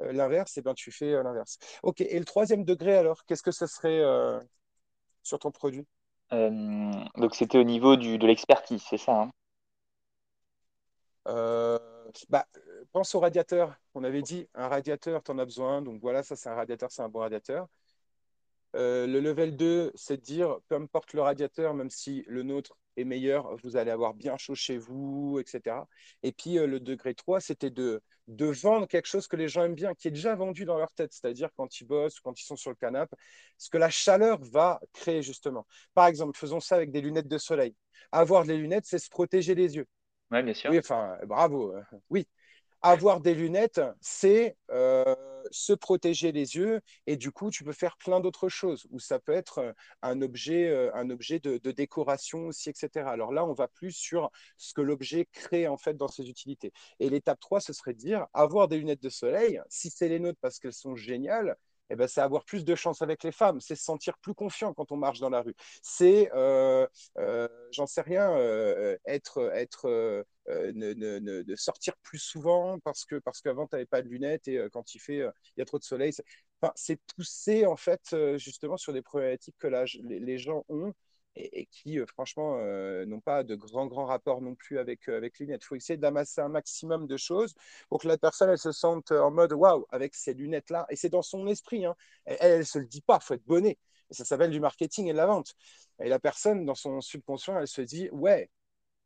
l'inverse, eh ben, tu fais l'inverse. Ok, et le troisième degré alors, qu'est-ce que ce serait sur ton produit? Donc c'était au niveau de l'expertise, c'est ça hein? Euh, bah, pense au radiateur. On avait dit un radiateur, tu en as besoin. Donc voilà, ça c'est un radiateur, c'est un bon radiateur. Euh, le level 2, c'est de dire, peu importe le radiateur, même si le nôtre est meilleur, vous allez avoir bien chaud chez vous, etc. Et puis le degré 3, c'était de, de vendre quelque chose que les gens aiment bien, qui est déjà vendu dans leur tête, c'est-à-dire quand ils bossent ou quand ils sont sur le canapé, ce que la chaleur va créer justement. Par exemple, faisons ça avec des lunettes de soleil. Avoir des lunettes, c'est se protéger les yeux. Oui, bien sûr. Oui, enfin, bravo. Oui, avoir des lunettes, c'est euh, se protéger les yeux et du coup, tu peux faire plein d'autres choses ou ça peut être euh, un objet, euh, un objet de, décoration aussi, etc. Alors là, on va plus sur ce que l'objet crée en fait dans ses utilités. Et l'étape 3, ce serait de dire avoir des lunettes de soleil, si c'est les nôtres parce qu'elles sont géniales, eh ben, c'est avoir plus de chance avec les femmes, c'est se sentir plus confiant quand on marche dans la rue. C'est, euh, euh, j'en sais rien, euh, être, être ne, sortir plus souvent parce que parce qu'avant tu n'avais pas de lunettes et quand il fait, il y a trop de soleil. C'est pousser en fait justement sur des problématiques que les gens ont et, qui, euh, franchement, euh, n'ont pas de grands, grands rapports non plus avec, euh, avec lunettes. Il faut essayer d'amasser un maximum de choses pour que la personne, elle se sente en mode waouh, avec ces lunettes-là. Et c'est dans son esprit. Hein. Elle ne se le dit pas, il faut être bonnet. Et ça s'appelle du marketing et de la vente. Et la personne, dans son subconscient, elle se dit ouais,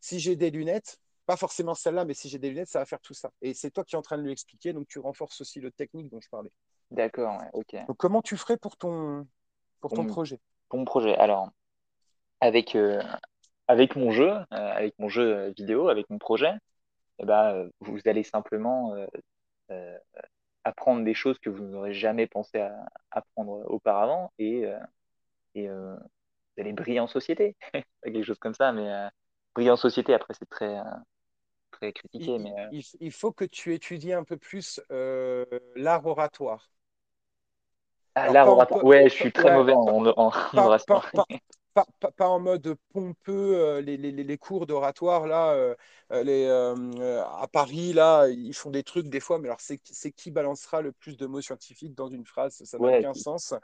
si j'ai des lunettes, pas forcément celle-là, mais si j'ai des lunettes, ça va faire tout ça. Et c'est toi qui es en train de lui expliquer, donc tu renforces aussi le technique dont je parlais. D'accord, ok. Donc comment tu ferais pour ton, pour ton projet? Pour mon projet, alors, avec, euh, avec mon jeu, euh, avec mon jeu vidéo, avec mon projet, eh ben, vous allez simplement euh, apprendre des choses que vous n'aurez jamais pensé à apprendre auparavant et, et vous allez briller en société, quelque chose comme ça, mais briller en société, après, c'est très, très critiqué. Il, mais, il, faut que tu étudies un peu plus l'art oratoire. Ah, l'art oratoire, ouais, je suis très mauvais en, en, pas, en mode pompeux, euh, les, les, les cours d'oratoire, là, euh, euh, à Paris, là, ils font des trucs des fois, mais alors c'est qui balancera le plus de mots scientifiques dans une phrase? Ça n'a aucun sens.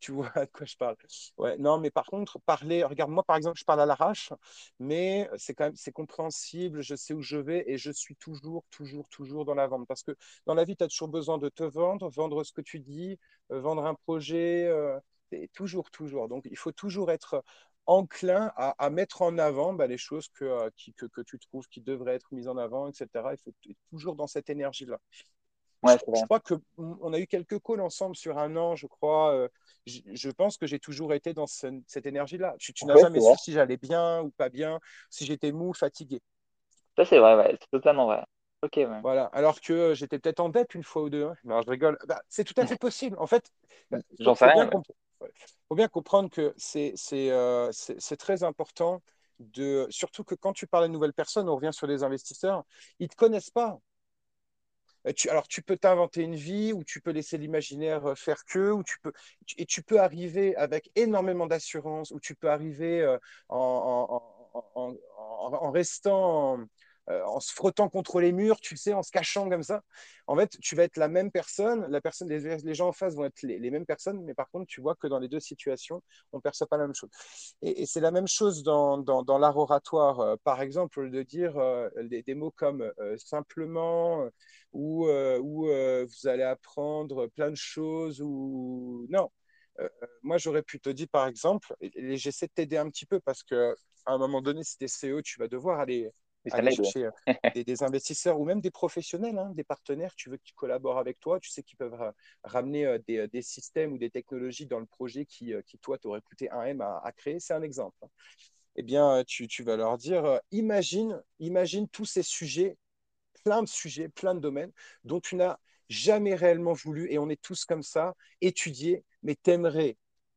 tu, vois de quoi je parle. Ouais, non, mais par contre, parler, regarde, moi, par exemple, je parle à l'arrache, mais c'est quand même c'est compréhensible, je sais où je vais et je suis toujours, toujours, toujours dans la vente. Parce que dans la vie, tu as toujours besoin de te vendre, vendre ce que tu dis, vendre un projet toujours, toujours. Donc, il faut toujours être enclin à, mettre en avant bah, les choses que, euh, que, que, tu trouves qui devraient être mises en avant, etc. Il faut être toujours dans cette énergie-là. Ouais, je, crois qu'on a eu quelques calls ensemble sur un an, je crois. Je, pense que j'ai toujours été dans cette énergie-là. Tu, n'as jamais su si j'allais bien ou pas bien, si j'étais mou, fatigué. Ça, c'est vrai, ouais, c'est totalement vrai. Ok, Voilà. Alors que j'étais peut-être en dette une fois ou deux. Hein. je rigole. Bah, c'est tout à fait possible. En fait, bah, j'en sais rien. Faut bien comprendre que euh, c'est très important, de, surtout que quand tu parles à une nouvelle personne, on revient sur les investisseurs, ils ne te connaissent pas. Euh, alors, tu peux t'inventer une vie ou tu peux laisser l'imaginaire euh, faire que, ou tu peux, et tu peux arriver avec énormément d'assurance, ou tu peux arriver en, en, restant euh, en se frottant contre les murs, tu sais, en se cachant comme ça. En fait, tu vas être la même personne, la personne, les, gens en face vont être les, mêmes personnes, mais par contre, tu vois que dans les deux situations, on ne perçoit pas la même chose. Et, c'est la même chose dans, l'art oratoire, euh, par exemple, de dire euh, des, mots comme simplement ou, ou vous allez apprendre plein de choses ou non. moi, j'aurais pu te dire, par exemple, et, j'essaie de t'aider un petit peu parce que à un moment donné, si tu es CEO, tu vas devoir aller aller chercher euh, des, investisseurs ou même des professionnels, hein, des partenaires, tu veux qu'ils collaborent avec toi, tu sais qu'ils peuvent ramener euh, des, des, systèmes ou des technologies dans le projet qui, euh, qui toi, t'aurait coûté un M à, créer. C'est un exemple. Hein. Eh bien, tu, tu, vas leur dire, imagine, imagine tous ces sujets, plein de sujets, plein de domaines dont tu n'as jamais réellement voulu, et on est tous comme ça, étudier, mais t'aimerais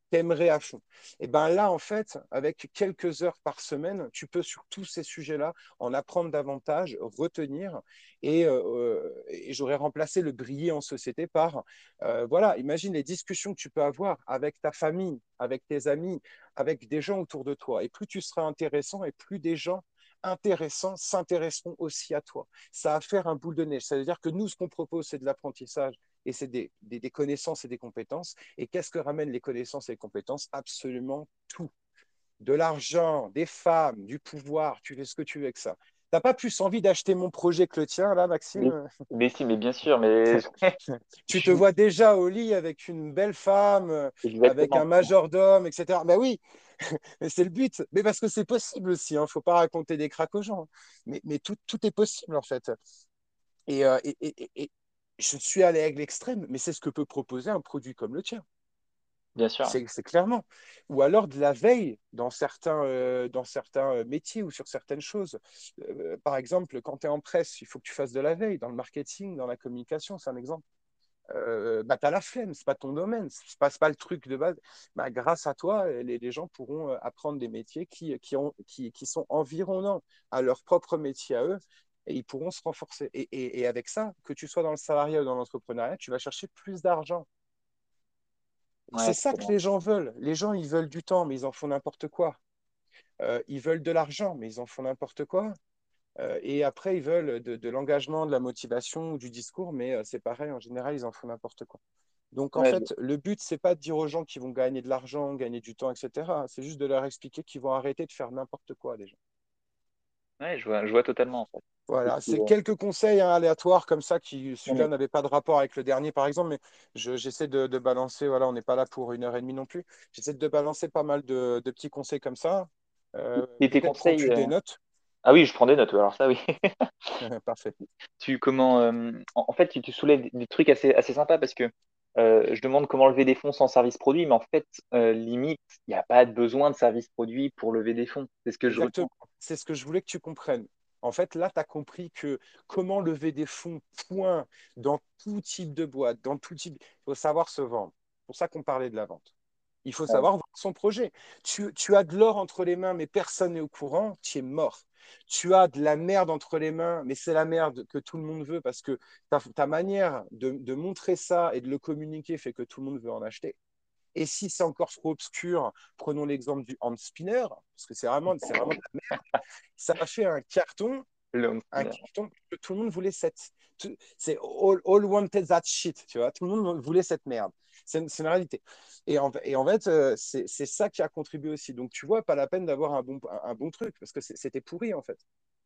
t'aimerais à fond. Et bien là, en fait, avec quelques heures par semaine, tu peux sur tous ces sujets-là en apprendre davantage, retenir. Et, euh, j'aurais remplacé le briller en société par, euh, voilà, imagine les discussions que tu peux avoir avec ta famille, avec tes amis, avec des gens autour de toi. Et plus tu seras intéressant et plus des gens intéressants s'intéresseront aussi à toi. Ça va faire un boule de neige. Ça veut dire que nous, ce qu'on propose, c'est de l'apprentissage et c'est des, connaissances et des compétences. Et qu'est-ce que ramènent les connaissances et les compétences? Absolument tout. De l'argent, des femmes, du pouvoir, tu fais ce que tu veux avec ça. Tu n'as pas plus envie d'acheter mon projet que le tien, là, Maxime? Mais, si, mais bien sûr. Mais... tu te vois déjà au lit avec une belle femme, avec un majordome, etc. Ben oui, c'est le but. Mais parce que c'est possible aussi. Il hein. ne faut pas raconter des craques aux gens. Mais, mais tout, tout, est possible, en fait. Et, euh, et, et, je suis allé à l'extrême, mais c'est ce que peut proposer un produit comme le tien. Bien sûr. C'est clairement. Ou alors de la veille dans certains, euh, dans certains euh, métiers ou sur certaines choses. Euh, par exemple, quand tu es en presse, il faut que tu fasses de la veille dans le marketing, dans la communication, c'est un exemple. bah, tu as la flemme, ce n'est pas ton domaine, ce n'est pas, pas, le truc de base. Bah, grâce à toi, les, les, gens pourront apprendre des métiers qui, qui, ont, qui, qui sont environnants à leur propre métier à eux et ils pourront se renforcer. Et, avec ça, que tu sois dans le salariat ou dans l'entrepreneuriat, tu vas chercher plus d'argent. c'est ça que les gens veulent. Les gens, ils veulent du temps, mais ils en font n'importe quoi. Euh, ils veulent de l'argent, mais ils en font n'importe quoi. Euh, et après, ils veulent de, l'engagement, de la motivation ou du discours, mais euh, c'est pareil, en général, ils en font n'importe quoi. Donc, en fait, le but, c'est pas de dire aux gens qu'ils vont gagner de l'argent, gagner du temps, etc. C'est juste de leur expliquer qu'ils vont arrêter de faire n'importe quoi, déjà. Ouais, je vois, je vois totalement. En fait. Voilà, c'est quelques conseils hein, aléatoires comme ça qui celui-là n'avait pas de rapport avec le dernier par exemple, mais j'essaie de, balancer. Voilà, on n'est pas là pour une heure et demie non plus. J'essaie de balancer pas mal de, petits conseils comme ça. Euh, et tes conseils tu des euh, notes Ah oui, je prends des notes. Alors ça, oui. Parfait. Tu comment euh, En fait, tu, soulèves des trucs assez assez sympas parce que je demande comment lever des fonds sans service produit, mais en fait, limite, il n'y a pas de besoin de service produit pour lever des fonds. C'est ce que je C'est ce que je voulais que tu comprennes. En fait, là, tu as compris que comment lever des fonds, point, dans tout type de boîte, dans tout type. Il faut savoir se vendre. C'est pour ça qu'on parlait de la vente. Il faut savoir vendre son projet. Tu, as de l'or entre les mains, mais personne n'est au courant, tu es mort. Tu as de la merde entre les mains, mais c'est la merde que tout le monde veut parce que ta, manière de, de, montrer ça et de le communiquer fait que tout le monde veut en acheter. Et si c'est encore trop obscur, prenons l'exemple du hand spinner, parce que c'est vraiment, vraiment de la merde. Ça a fait un carton, un carton que tout le monde voulait cette. C'est all, all, wanted that shit, tu vois. Tout le monde voulait cette merde. C'est une, réalité. Et en, et en fait, euh, c'est ça qui a contribué aussi. Donc, tu vois, pas la peine d'avoir un bon, un, bon truc, parce que c'était pourri, en fait.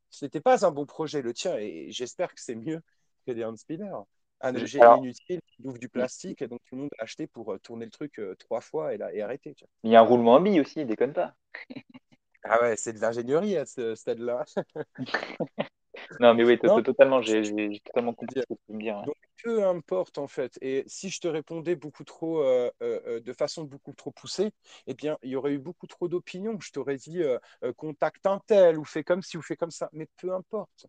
Ce n'était pas un bon projet, le tien, et j'espère que c'est mieux que des hand spinners un objet inutile qui bouffe du plastique, et donc tout le monde a acheté pour euh, tourner le truc euh, trois fois et, là, et arrêter. Il y a un roulement en billes aussi, déconne pas. ah ouais, c'est de l'ingénierie à ce stade-là. non, mais oui, totalement, j'ai totalement compris ce que tu veux me dire. Donc, peu importe en fait. Et si je te répondais beaucoup trop, euh, euh, euh, de façon beaucoup trop poussée, eh bien, il y aurait eu beaucoup trop d'opinions. Je t'aurais dit contacte un tel ou fais comme ci ou fais comme ça. Mais peu importe.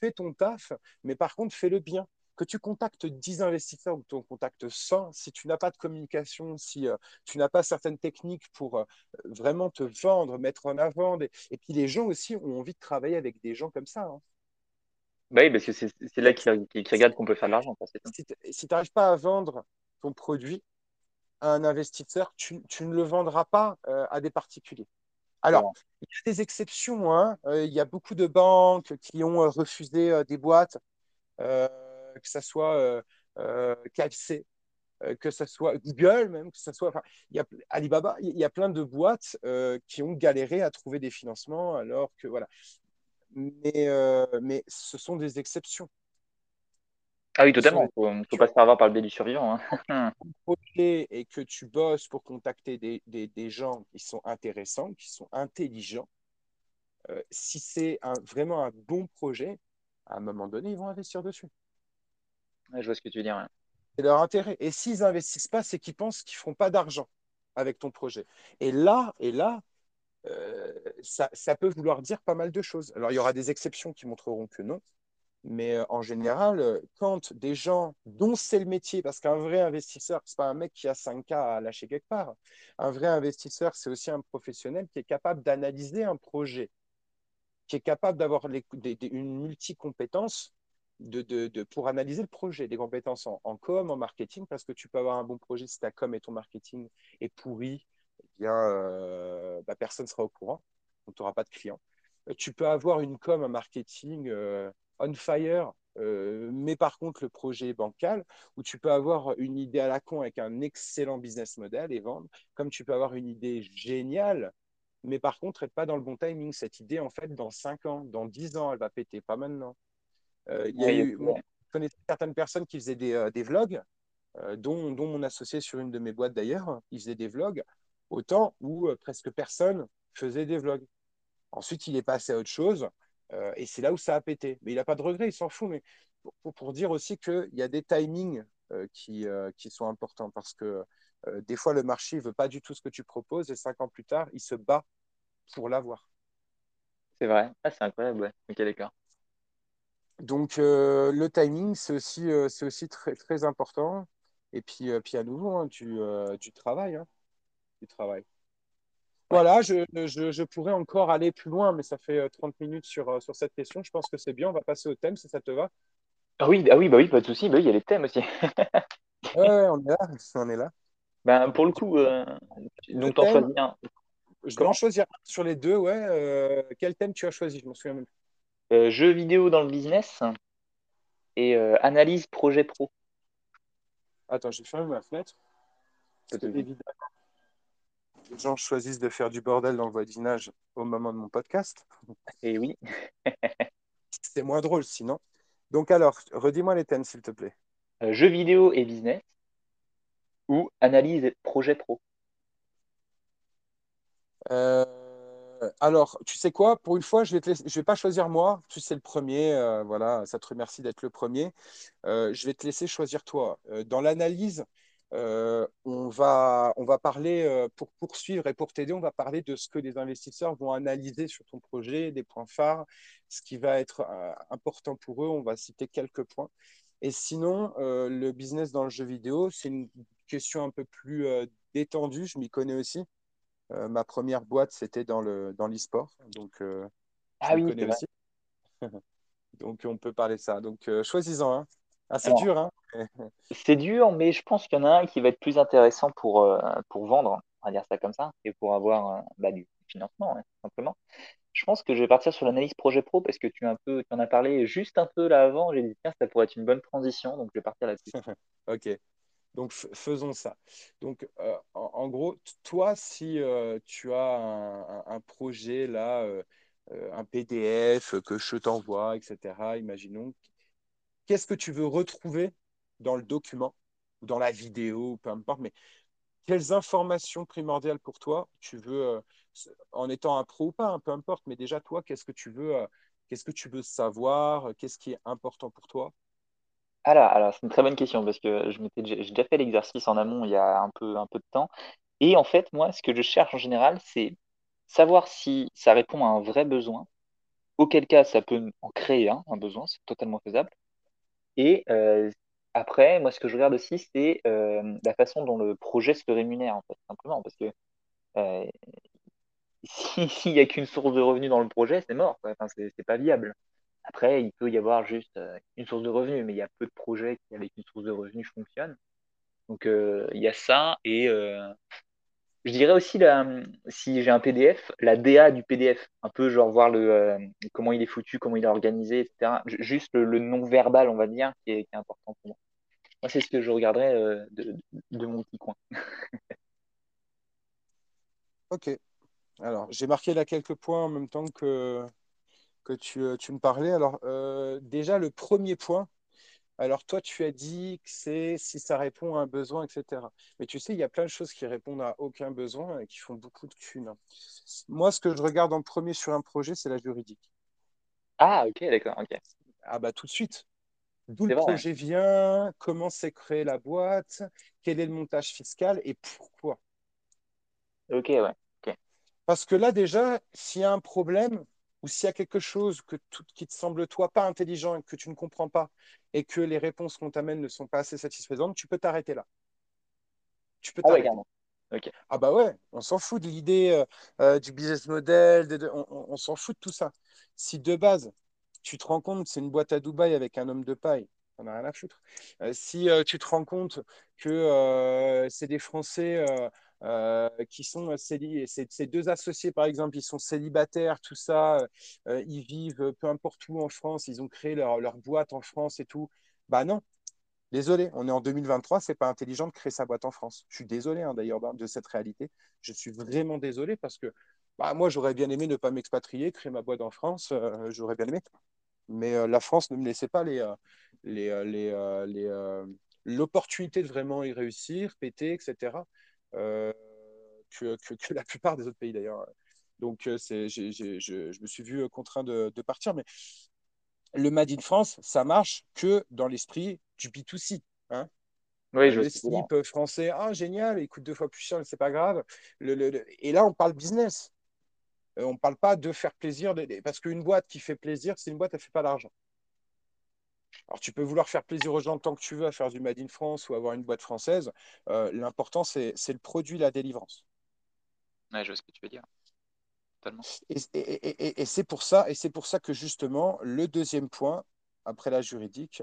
Fais ton taf, mais par contre, fais-le bien que tu contactes 10 investisseurs ou que tu en contactes 100, si tu n'as pas de communication, si euh, tu n'as pas certaines techniques pour euh, vraiment te vendre, mettre en avant, et puis les gens aussi ont envie de travailler avec des gens comme ça. Hein. Bah oui, parce que c'est là qu'ils regardent qu'on peut faire de l'argent. Si tu n'arrives pas à vendre ton produit à un investisseur, tu, ne le vendras pas euh, à des particuliers. Alors, il y a des exceptions. Hein. il y a beaucoup de banques qui ont refusé des boîtes que ce soit euh, euh, KFC, euh, que ce soit Google même, que ce soit enfin, y a, Alibaba, il y a plein de boîtes qui ont galéré à trouver des financements alors que voilà. Mais, mais ce sont des exceptions. Ah oui, totalement. Il ne faut, pas se faire avoir par le biais du survivant. Hein. et que tu bosses pour contacter des, des, des, gens qui sont intéressants, qui sont intelligents, si c'est vraiment un bon projet, à un moment donné, ils vont investir dessus je vois ce que tu veux dire. C'est leur intérêt. Et s'ils n'investissent pas, c'est qu'ils pensent qu'ils ne feront pas d'argent avec ton projet. Et là, et là euh, ça, peut vouloir dire pas mal de choses. Alors, il y aura des exceptions qui montreront que non. Mais euh, en général, euh, quand des gens dont c'est le métier, parce qu'un vrai investisseur, ce n'est pas un mec qui a 5K à lâcher quelque part. Un vrai investisseur, c'est aussi un professionnel qui est capable d'analyser un projet, qui est capable d'avoir une multi-compétence de, pour analyser le projet, des compétences en, com, en marketing, parce que tu peux avoir un bon projet si ta com et ton marketing est pourri, eh bien, euh, bah, personne ne sera au courant, donc tu n'auras pas de clients. Euh, tu peux avoir une com, un marketing euh, on fire, mais par contre le projet est bancal, ou tu peux avoir une idée à la con avec un excellent business model et vendre, comme tu peux avoir une idée géniale, mais par contre être pas dans le bon timing. Cette idée, en fait, dans 5 ans, dans 10 ans, elle va péter, pas maintenant. Euh, il y a eu, je connais certaines personnes qui faisaient des, euh, des vlogs, euh, dont, dont, mon associé sur une de mes boîtes d'ailleurs, il faisait des vlogs, autant où presque personne faisait des vlogs. Ensuite, il est passé à autre chose, et c'est là où ça a pété. Mais il n'a pas de regret, il s'en fout. Mais pour, pour dire aussi qu'il y a des timings qui, qui, sont importants parce que des fois, le marché ne veut pas du tout ce que tu proposes et cinq ans plus tard, il se bat pour l'avoir. C'est vrai. Ah, c'est incroyable, ouais. Ok, d'accord. Donc, euh, le timing, c'est aussi, euh, c'est aussi très, très important. Et puis, euh, puis à nouveau, hein, tu, tu, travailles. Hein. Voilà, je, je, je, pourrais encore aller plus loin, mais ça fait 30 minutes sur, sur cette question. Je pense que c'est bien. On va passer au thème, si ça te va. Ah oui, ah oui, bah oui pas de souci. Bah il y a les thèmes aussi. ouais, on est là. On est là. Ben, pour le coup, donc t'en choisis un. Je dois en choisir un sur les deux, ouais. quel thème tu as choisi? Je m'en souviens même. Euh, jeux vidéo dans le business et euh, analyse projet pro. Attends, j'ai fermé ma fenêtre. évidemment, les gens choisissent de faire du bordel dans le voisinage au moment de mon podcast. Et oui. C'est moins drôle sinon. Donc alors, redis-moi les thèmes, s'il te plaît. Euh, jeux vidéo et business ou analyse projet pro. Euh, euh, alors, tu sais quoi? Pour une fois, je ne vais, pas choisir moi. Tu sais le premier. Euh, voilà, ça te remercie d'être le premier. Euh, je vais te laisser choisir toi. dans l'analyse, on, va, on va parler, pour poursuivre et pour t'aider, on va parler de ce que les investisseurs vont analyser sur ton projet, des points phares, ce qui va être important pour eux. On va citer quelques points. Et sinon, le business dans le jeu vidéo, c'est une question un peu plus détendue. Je m'y connais aussi. Euh, ma première boîte, c'était dans le dans l'e-sport. Donc, euh, ah oui, connais aussi. donc, on peut parler de ça. Donc, euh, choisis-en un. Ah, c'est dur, hein C'est dur, mais je pense qu'il y en a un qui va être plus intéressant pour, pour vendre, on va dire ça comme ça, et pour avoir bah, du financement, hein, simplement. Je pense que je vais partir sur l'analyse projet pro parce que tu, un peu, tu en as parlé juste un peu là avant. J'ai dit, tiens, ça pourrait être une bonne transition, donc je vais partir là-dessus. ok. Donc faisons ça. Donc euh, en, gros, toi, si euh, tu as un, projet là, euh, un PDF que je t'envoie, etc., imaginons, qu'est-ce que tu veux retrouver dans le document, ou dans la vidéo, peu importe, mais quelles informations primordiales pour toi tu veux, en étant un pro ou pas, hein, peu importe, mais déjà toi, qu'est-ce que tu veux Qu'est-ce que tu veux savoir Qu'est-ce qui est important pour toi? Alors, alors c'est une très bonne question parce que je m'étais j'ai déjà fait l'exercice en amont il y a un peu, un peu de temps. Et en fait, moi, ce que je cherche en général, c'est savoir si ça répond à un vrai besoin, auquel cas ça peut en créer un, un besoin, c'est totalement faisable. Et euh, après, moi, ce que je regarde aussi, c'est euh, la façon dont le projet se rémunère, en fait, simplement. Parce que euh, si- s'il n'y a qu'une source de revenus dans le projet, c'est mort, c'est pas viable. Après, il peut y avoir juste euh, une source de revenus, mais il y a peu de projets qui, avec une source de revenus, fonctionnent. Donc, euh, il y a ça. Et euh, je dirais aussi, si j'ai un PDF, la DA du PDF. Un peu, genre, voir le, comment il est foutu, comment il est organisé, etc. Ju- Juste le, non-verbal, on va dire, qui est, important pour moi. Moi, c'est ce que je regarderais de, de mon petit coin. Ok. Alors, j'ai marqué là quelques points en même temps que, que tu, euh, tu me parlais. Alors, euh, déjà, le premier point, alors toi, tu as dit que c'est si ça répond à un besoin, etc. Mais tu sais, il y a plein de choses qui répondent à aucun besoin et qui font beaucoup de thunes. Moi, ce que je regarde en premier sur un projet, c'est la juridique. Ah, ok, d'accord, ok. Ah bah tout de suite. D'où le vrai. projet vient, comment s'est créée la boîte, quel est le montage fiscal et pourquoi. Ok, ouais. Ok. Parce que là, déjà, s'il y a un problème ou s'il y a quelque chose que tout- qui te semble, toi, pas intelligent et que tu ne comprends pas et que les réponses qu'on t'amène ne sont pas assez satisfaisantes, tu peux t'arrêter là. Tu peux Ah ouais, t'arrêter. Ok. Ah bah ouais, on s'en fout de l'idée euh, euh, du business model, de- de- on, on- on s'en fout de tout ça. Si de base, tu te rends compte que c'est une boîte à Dubaï avec un homme de paille, on n'a rien à foutre. Euh, si euh, tu te rends compte que c'est des Français euh, euh, qui sont c'est ces deux associés par exemple, ils sont célibataires, tout ça, euh, ils vivent peu importe où en France, ils ont créé leur, boîte en France et tout. Bah non, Désolé, on est en 2023, c'est pas intelligent de créer sa boîte en France. Je suis désolé hein, d'ailleurs de cette réalité. Je suis vraiment désolé parce que bah, moi j'aurais bien aimé ne pas m'expatrier, créer ma boîte en France, euh, j'aurais bien aimé. Mais euh, la France ne me laissait pas euh, euh, euh, euh, l'opportunité de vraiment y réussir, péter, etc. euh, que, que, que la plupart des autres pays d'ailleurs. Donc euh, c'est, j'ai, j'ai, je, je me suis vu contraint de, de partir. Mais le Made in France, ça marche que dans l'esprit du B2C. Hein. Oui, Euh, je le slip français, ah génial, il coûte deux fois plus cher, mais c'est pas grave. Le, le, le... Et là, on parle business. Euh, on ne parle pas de faire plaisir, de... parce qu'une boîte qui fait plaisir, c'est une boîte, elle ne fait pas d'argent. Alors, tu peux vouloir faire plaisir aux gens tant que tu veux à faire du Made in France ou avoir une boîte française. Euh, L'important, c'est le produit, la délivrance. Ouais, je vois ce que tu veux dire. Totalement. Et, et, et, et c'est pour ça, et c'est pour ça que justement, le deuxième point, après la juridique,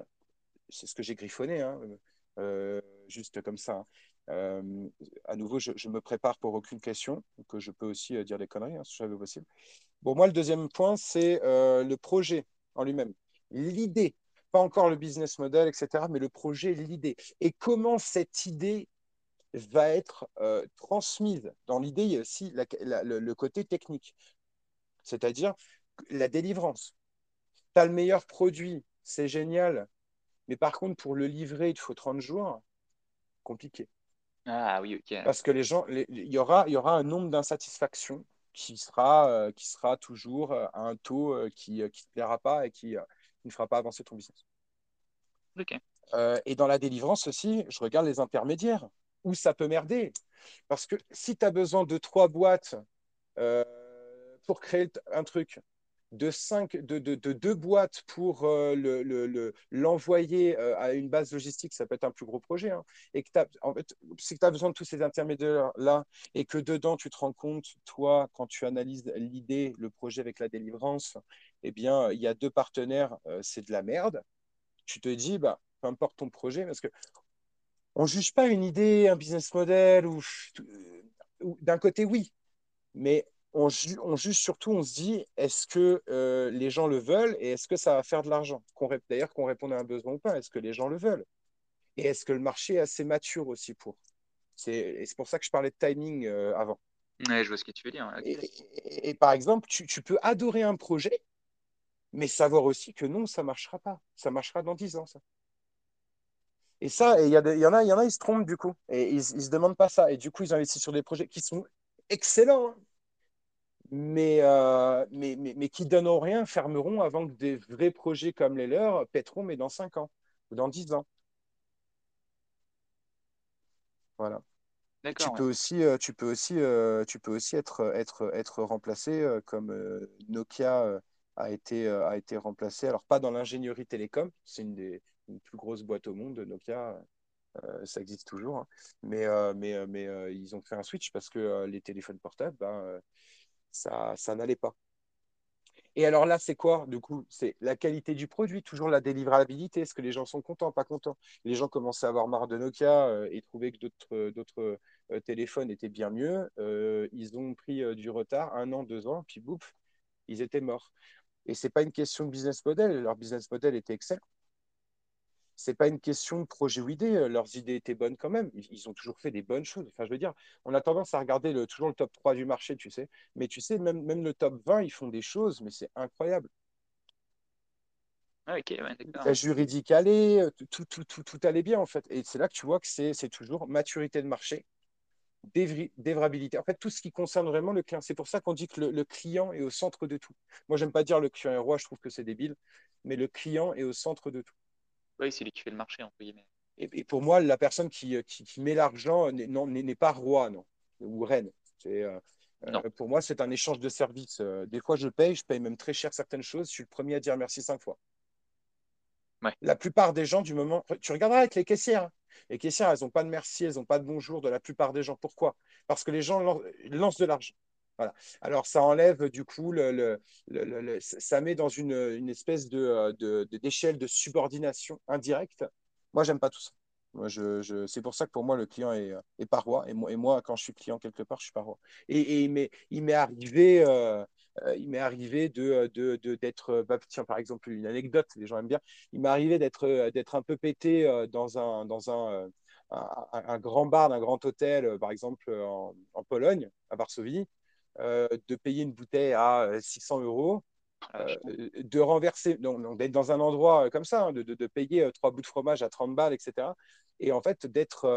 c'est ce que j'ai griffonné, hein, euh, juste comme ça. Hein. Euh, à nouveau, je, je, me prépare pour aucune question, que je peux aussi euh, dire des conneries, hein, si j'avais possible. Bon, moi, le deuxième point, c'est euh, le projet en lui-même. L'idée, pas encore le business model, etc., mais le projet, l'idée. Et comment cette idée va être euh, transmise. Dans l'idée, il y a aussi la, la, le, le, côté technique, c'est-à-dire la délivrance. Tu as le meilleur produit, c'est génial, mais par contre, pour le livrer, il te faut 30 jours, compliqué. Ah oui, ok. Parce que les gens, il y aura, y aura un nombre d'insatisfactions qui sera, euh, qui sera toujours à un taux euh, qui ne te plaira pas et qui, euh, qui, ne fera pas avancer ton business. Ok. et dans la délivrance aussi, je regarde les intermédiaires où ça peut merder. Parce que si tu as besoin de trois boîtes euh, pour créer un truc, de, cinq, de, de, de deux boîtes pour euh, l'envoyer le, le, euh, à une base logistique, ça peut être un plus gros projet. Hein, et que en fait, c'est que tu as besoin de tous ces intermédiaires-là et que dedans, tu te rends compte, toi, quand tu analyses l'idée, le projet avec la délivrance, eh bien, il y a deux partenaires, euh, c'est de la merde. Tu te dis, bah, peu importe ton projet, parce que on ne juge pas une idée, un business model, ou d'un côté, oui, mais on, ju on, juge surtout, on se dit, est-ce que euh, les gens le veulent et est-ce que ça va faire de l'argent? D'ailleurs, qu'on réponde à un besoin ou pas, est-ce que les gens le veulent? Et est-ce que le marché est assez mature aussi pour? C'est pour ça que je parlais de timing euh, avant. Ouais, je vois ce que tu veux dire. Okay. Et, et, et, par exemple, tu, tu, peux adorer un projet, mais savoir aussi que non, ça ne marchera pas. Ça marchera dans 10 ans, ça. Et ça, il y, y, en a, il y en a, ils se trompent du coup. Et ils ne se demandent pas ça. Et du coup, ils investissent sur des projets qui sont excellents. Hein. Mais, euh, mais, mais, mais, qui donnent rien, fermeront avant que des vrais projets comme les leurs pèteront, mais dans 5 ans ou dans 10 ans. Voilà. Tu peux aussi, euh, tu peux aussi, euh, tu peux aussi être, être, être remplacé comme Nokia a été, a été remplacé. Alors, pas dans l'ingénierie télécom, c'est une des plus grosses boîtes au monde, Nokia. ça existe toujours, hein. mais, mais, mais ils ont fait un switch parce que les téléphones portables, ben, ça, n'allait pas. Et alors là, c'est quoi? Du coup, c'est la qualité du produit, toujours la délivrabilité. Est-ce que les gens sont contents, pas contents? Les gens commençaient à avoir marre de Nokia euh, et trouvaient que d'autres, d'autres euh, téléphones étaient bien mieux. Euh, ils ont pris du retard, un an, deux ans, puis bouf, ils étaient morts. Et ce n'est pas une question de business model. Leur business model était excellent c'est pas une question de projet ou idée. Euh, leurs idées étaient bonnes quand même. Ils, ont toujours fait des bonnes choses. Enfin, je veux dire, on a tendance à regarder le, toujours le top 3 du marché, tu sais. Mais tu sais, même, même le top 20, ils font des choses, mais c'est incroyable. Ah, ok, La juridique allait, euh, tout, tout, tout, tout, allait bien en fait. Et c'est là que tu vois que c'est toujours maturité de marché, dévrabilité. En fait, tout ce qui concerne vraiment le client. C'est pour ça qu'on dit que le, le, client est au centre de tout. Moi, j'aime pas dire le client est roi, je trouve que c'est débile, mais le client est au centre de tout. Oui, c'est lui qui fait le marché, entre guillemets. Et, pour moi, la personne qui, qui, met l'argent n'est pas roi, non, ou reine. Euh, euh, pour moi, c'est un échange de services. Euh, des fois, je paye, je paye même très cher certaines choses. Je suis le premier à dire merci cinq fois. La plupart des gens, du moment. Tu regarderas avec les caissières. Hein. Les caissières, elles n'ont pas de merci, elles n'ont pas de bonjour de la plupart des gens. Pourquoi? Parce que les gens lancent de l'argent. Alors, ça enlève du coup, ça met dans une, espèce d'échelle de, de, d'échelle de, subordination indirecte. Moi, j'aime pas tout ça. Je, c'est pour ça que pour moi, le client est, est pas roi. Et moi, et moi, quand je suis client quelque part, je suis pas roi. Et, et il m'est, arrivé, euh, il m'est arrivé de, de, d'être, bah, tiens, par exemple, une anecdote, les gens aiment bien. Il m'est arrivé d'être, un peu pété euh, dans un, dans un, un, un grand bar d'un grand hôtel, euh, par exemple en Pologne, à Varsovie. Euh, de payer une bouteille à 600 euh, euros, ah, euh, de renverser, donc, d'être dans un endroit comme ça, hein, de, de, payer trois bouts de fromage à 30 balles, etc. Et en fait, d'être,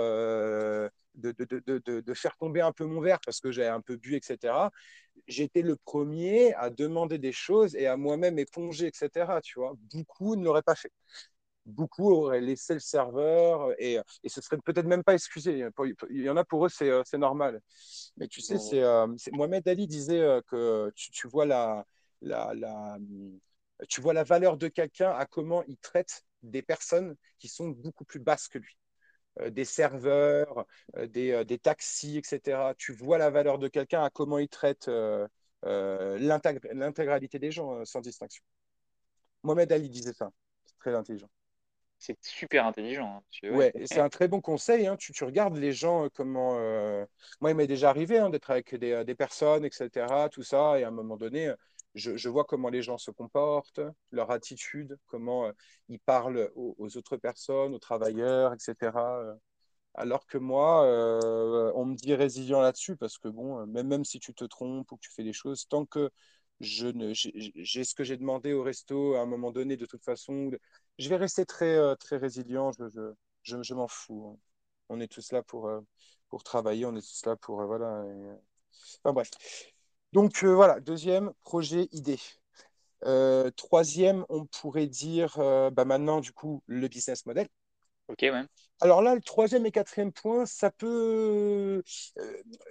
de, de, faire tomber un peu mon verre parce que j'avais un peu bu, etc. J'étais le premier à demander des choses et à moi-même éponger, etc. Tu vois, beaucoup ne l'auraient pas fait beaucoup auraient laissé le serveur et, et ce serait peut-être même pas excusé. Il y en a pour eux, c'est, euh, normal. Mais tu sais, c'est, euh, Mohamed Ali disait euh, que tu, vois la, la, la, tu vois la valeur de quelqu'un à comment il traite des personnes qui sont beaucoup plus basses que lui. des serveurs, des, des, taxis, etc. Tu vois la valeur de quelqu'un à comment il traite l'intégralité des gens sans distinction. Mohamed Ali disait ça. C'est très intelligent c'est super intelligent. Hein, ouais, c'est un très bon conseil. Hein. Tu, regardes les gens, euh, comment. Euh, moi, il m'est déjà arrivé hein, d'être avec euh, des, personnes, etc., tout ça, et à un moment donné, je, vois comment les gens se comportent, leur attitude, comment ils parlent aux, autres personnes, aux travailleurs, etc. Alors que moi, on me dit résilient là-dessus, parce que bon, même, même si tu te trompes ou que tu fais des choses, tant que je j'ai ce que j'ai demandé au resto à un moment donné, de toute façon, je vais rester très, euh, très résilient. Je, je, je, m'en fous. Hein. On est tous là pour, euh, pour travailler. On est tous là pour. Euh, voilà. Enfin, bref. Donc, voilà. Deuxième, projet, idée. troisième, on pourrait dire bah maintenant, du coup, le business model. Ok, ouais. Alors là, le troisième et quatrième point, ça peut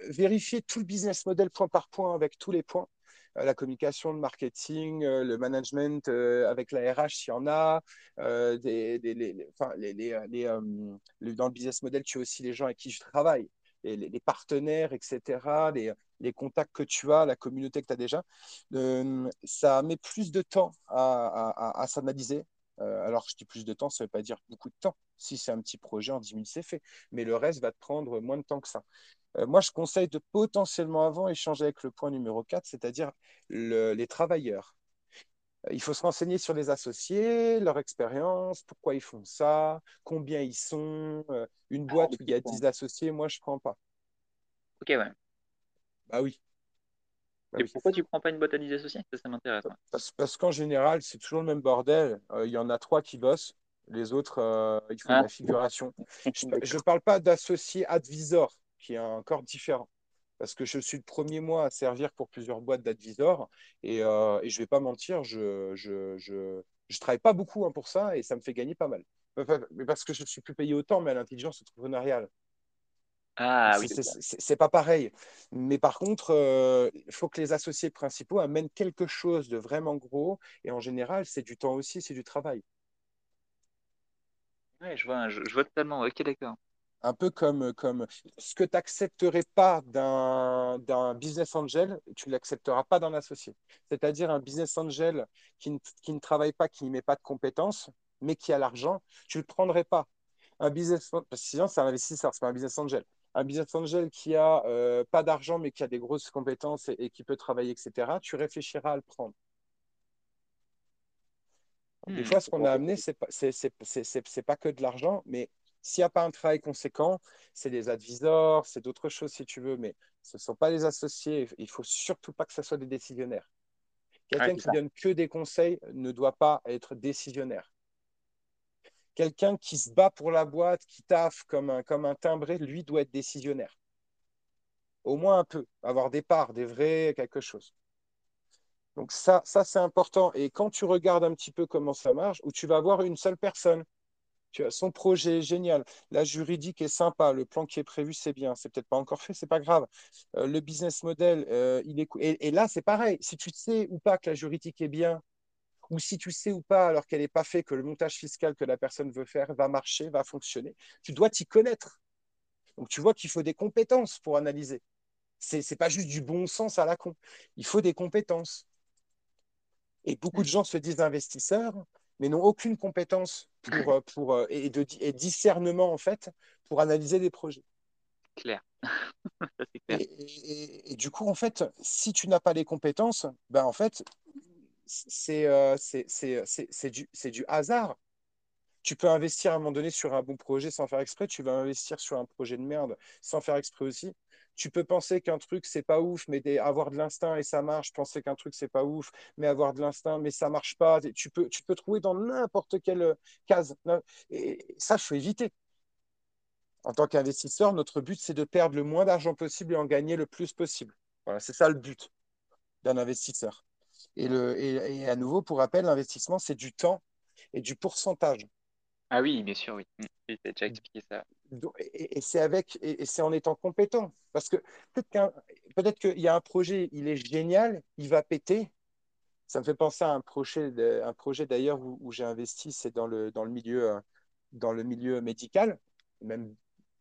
vérifier tout le business model point par point avec tous les points. Euh, la communication, le marketing, euh, le management euh, avec la RH s'il y en a. Les, les, les, dans le business model, tu as aussi les gens avec qui je travaille, les, partenaires, etc., les, contacts que tu as, la communauté que tu as déjà. ça met plus de temps à, à, s'analyser. Alors, je dis plus de temps, ça ne veut pas dire beaucoup de temps. Si c'est un petit projet, en 10 minutes, c'est fait. Mais le reste va te prendre moins de temps que ça. Euh, moi, je conseille de potentiellement avant échanger avec le point numéro 4, c'est-à-dire les travailleurs. Euh, il faut se renseigner sur les associés, leur expérience, pourquoi ils font ça, combien ils sont. Euh, une ah, boîte où il y a 10 associés, moi, je ne prends pas. Ok, ouais. Bah oui. Bah Et pourquoi tu ne prends pas une boîte à 10 associés Ça, m'intéresse. Parce, qu'en général, c'est toujours le même bordel. Il y en a trois qui bossent. Les autres, ils font de la ah. figuration. Je ne parle pas d'associés advisors qui est encore différent. parce que je suis le premier mois à servir pour plusieurs boîtes d'advisors et, euh, et je ne vais pas mentir, je, je, je, je travaille pas beaucoup hein, pour ça et ça me fait gagner pas mal. Parce que je ne suis plus payé autant, mais à l'intelligence entrepreneuriale. Ah oui. C'est pas pareil. Mais par contre, euh, il faut que les associés principaux amènent quelque chose de vraiment gros. Et en général, c'est du temps aussi, c'est du travail. Oui, je vois, je, vois totalement. Ok, d'accord. Un peu comme, comme ce que tu n'accepterais pas d'un business angel, tu ne l'accepteras pas d'un associé. C'est-à-dire un business angel qui ne, qui ne travaille pas, qui ne met pas de compétences, mais qui a l'argent, tu ne le prendrais pas. Un business, parce que sinon, c'est un investisseur, ce pas un business angel un business angel qui a euh, pas d'argent mais qui a des grosses compétences et, qui peut travailler, etc., tu réfléchiras à le prendre. Des hmm. fois, ce qu'on a amené, ce n'est pas que de l'argent, mais s'il n'y a pas un travail conséquent, c'est des advisors, c'est d'autres choses si tu veux, mais ce ne sont pas les associés. Il ne faut surtout pas que ce soit des décisionnaires. Quelqu'un qui donne que des conseils ne doit pas être décisionnaire quelqu'un qui se bat pour la boîte, qui taffe comme un, timbré, lui doit être décisionnaire. Au moins un peu, avoir des parts, des vrais, quelque chose. Donc ça, c'est important. Et quand tu regardes un petit peu comment ça marche, où tu vas avoir une seule personne, tu as son projet génial, la juridique est sympa, le plan qui est prévu c'est bien, c'est peut-être pas encore fait, c'est pas grave. Euh, le business model, euh, il est et, et là c'est pareil. Si tu sais ou pas que la juridique est bien, ou si tu sais ou pas, alors qu'elle n'est pas faite, que le montage fiscal que la personne veut faire va marcher, va fonctionner, tu dois t'y connaître. Donc tu vois qu'il faut des compétences pour analyser. Ce n'est pas juste du bon sens à la con. Il faut des compétences. Et beaucoup de gens se disent investisseurs, mais n'ont aucune compétence pour, euh, pour, euh, et, de, et discernement en fait pour analyser des projets. Clair. clair. Et, et, du coup, en fait, si tu n'as pas les compétences, ben en fait, c'est du, du hasard. Tu peux investir à un moment donné sur un bon projet sans faire exprès. Tu vas investir sur un projet de merde sans faire exprès aussi. Tu peux penser qu'un truc, c'est pas ouf, mais avoir de l'instinct et ça marche. Penser qu'un truc, c'est pas ouf, mais avoir de l'instinct, mais ça marche pas. Tu peux, tu peux trouver dans n'importe quelle euh, case. Et ça, faut éviter. En tant qu'investisseur, notre but, c'est de perdre le moins d'argent possible et en gagner le plus possible. Voilà, c'est ça le but d'un investisseur. Et, le, et, à nouveau, pour rappel, l'investissement, c'est du temps et du pourcentage. Ah oui, bien sûr, oui. Mmh, j'ai déjà expliqué ça. Et, c'est avec, et, c'est en étant compétent. Parce que peut-être qu'il y a un projet, il est génial, il va péter. Ça me fait penser à un projet, un projet d'ailleurs où, j'ai investi, c'est dans le, dans, le milieu, dans le milieu médical, même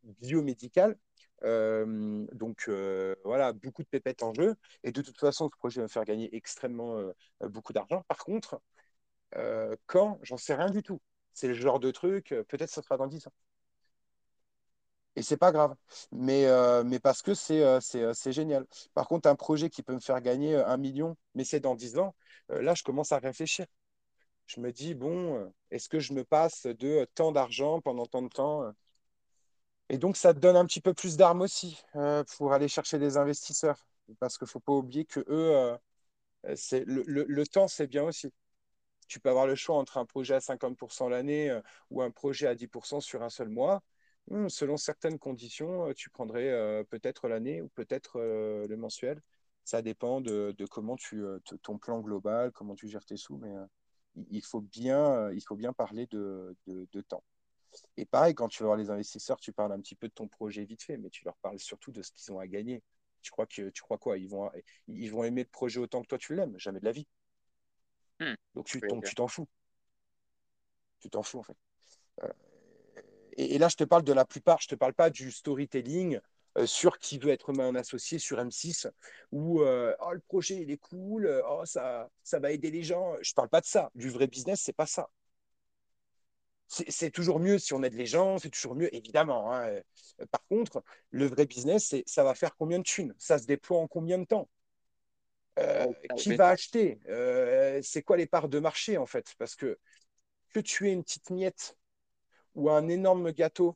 biomédical. Euh, donc euh, voilà, beaucoup de pépettes en jeu. Et de toute façon, ce projet va me faire gagner extrêmement euh, beaucoup d'argent. Par contre, quand, j'en sais rien du tout. C'est le genre de truc, peut-être ça sera dans 10 ans. Et c'est pas grave. Mais, mais parce que c'est génial. Par contre, un projet qui peut me faire gagner un million, mais c'est dans 10 ans, là, je commence à réfléchir. Je me dis, bon, est-ce que je me passe de tant d'argent pendant tant de temps et donc, ça te donne un petit peu plus d'armes aussi euh, pour aller chercher des investisseurs. Parce qu'il ne faut pas oublier que eux, euh, c'est, le, temps, c'est bien aussi. Tu peux avoir le choix entre un projet à 50% l'année euh, ou un projet à 10% sur un seul mois. Hmm, selon certaines conditions, tu prendrais peut-être l'année ou peut-être le mensuel. Ça dépend de, comment tu, ton plan global, comment tu gères tes sous. Mais il, faut bien, il faut bien parler de temps. Et pareil, quand tu vas voir les investisseurs, tu parles un petit peu de ton projet vite fait, mais tu leur parles surtout de ce qu'ils ont à gagner. Tu crois, que, tu crois quoi? Ils vont, ils vont aimer le projet autant que toi tu l'aimes? Jamais de la vie. Hmm. Donc tu t'en fous. Tu t'en fous en fait. Euh, et, là, je te parle de la plupart, je ne te parle pas du storytelling euh, sur qui veut être un associé sur M6 où euh, oh, le projet il est cool, oh, ça, ça va aider les gens. Je ne parle pas de ça. Du vrai business, c'est pas ça c'est toujours mieux si on aide les gens, c'est toujours mieux, évidemment. Hein. Euh, par contre, le vrai business, c'est ça va faire combien de thunes? Ça se déploie en combien de temps? Euh, Qui va acheter? Euh, C'est quoi les parts de marché, en fait? Parce que que tu aies une petite miette ou un énorme gâteau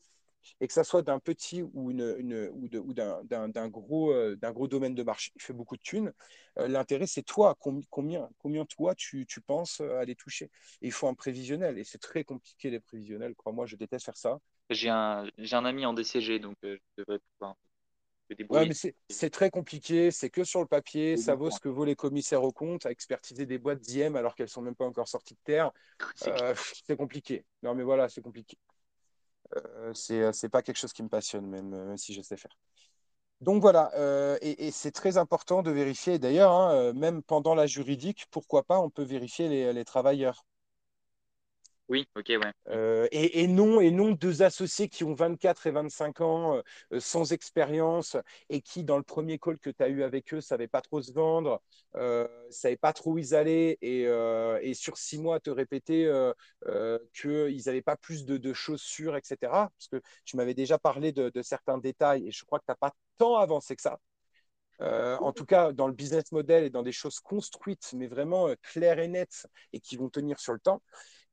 et que ça soit d'un petit ou, une, ou, ou d'un gros, euh, gros domaine de marché qui fait beaucoup de thunes, euh, l'intérêt, c'est toi, combien, combien toi tu, tu penses euh, aller toucher? il faut un prévisionnel, et c'est très compliqué les prévisionnels, crois-moi, je déteste faire ça. J'ai un, un ami en DCG, donc je devrais pouvoir. débrouiller. mais c'est très compliqué, c'est que sur le papier, ça vaut ce que vaut les commissaires aux comptes, à expertiser des boîtes d'IM alors qu'elles sont même pas encore sorties de terre. C'est compliqué. Non, mais voilà, c'est compliqué. Euh, c'est pas quelque chose qui me passionne, même si je sais faire. Donc voilà, et, c'est très important de vérifier. D'ailleurs, hein, même pendant la juridique, pourquoi pas, on peut vérifier les travailleurs. Oui, ok, ouais. Euh, et, non, et non deux associés qui ont 24 et 25 ans, euh, sans expérience, et qui, dans le premier call que tu as eu avec eux, ne savaient pas trop se vendre, euh, ne savaient pas trop où ils allaient, et, sur six mois, te répéter qu'ils n'avaient pas plus de, choses sûres, etc. Parce que tu m'avais déjà parlé de, certains détails, et je crois que tu n'as pas tant avancé que ça. en tout cas, dans le business model et dans des choses construites, mais vraiment claires et nettes, et qui vont tenir sur le temps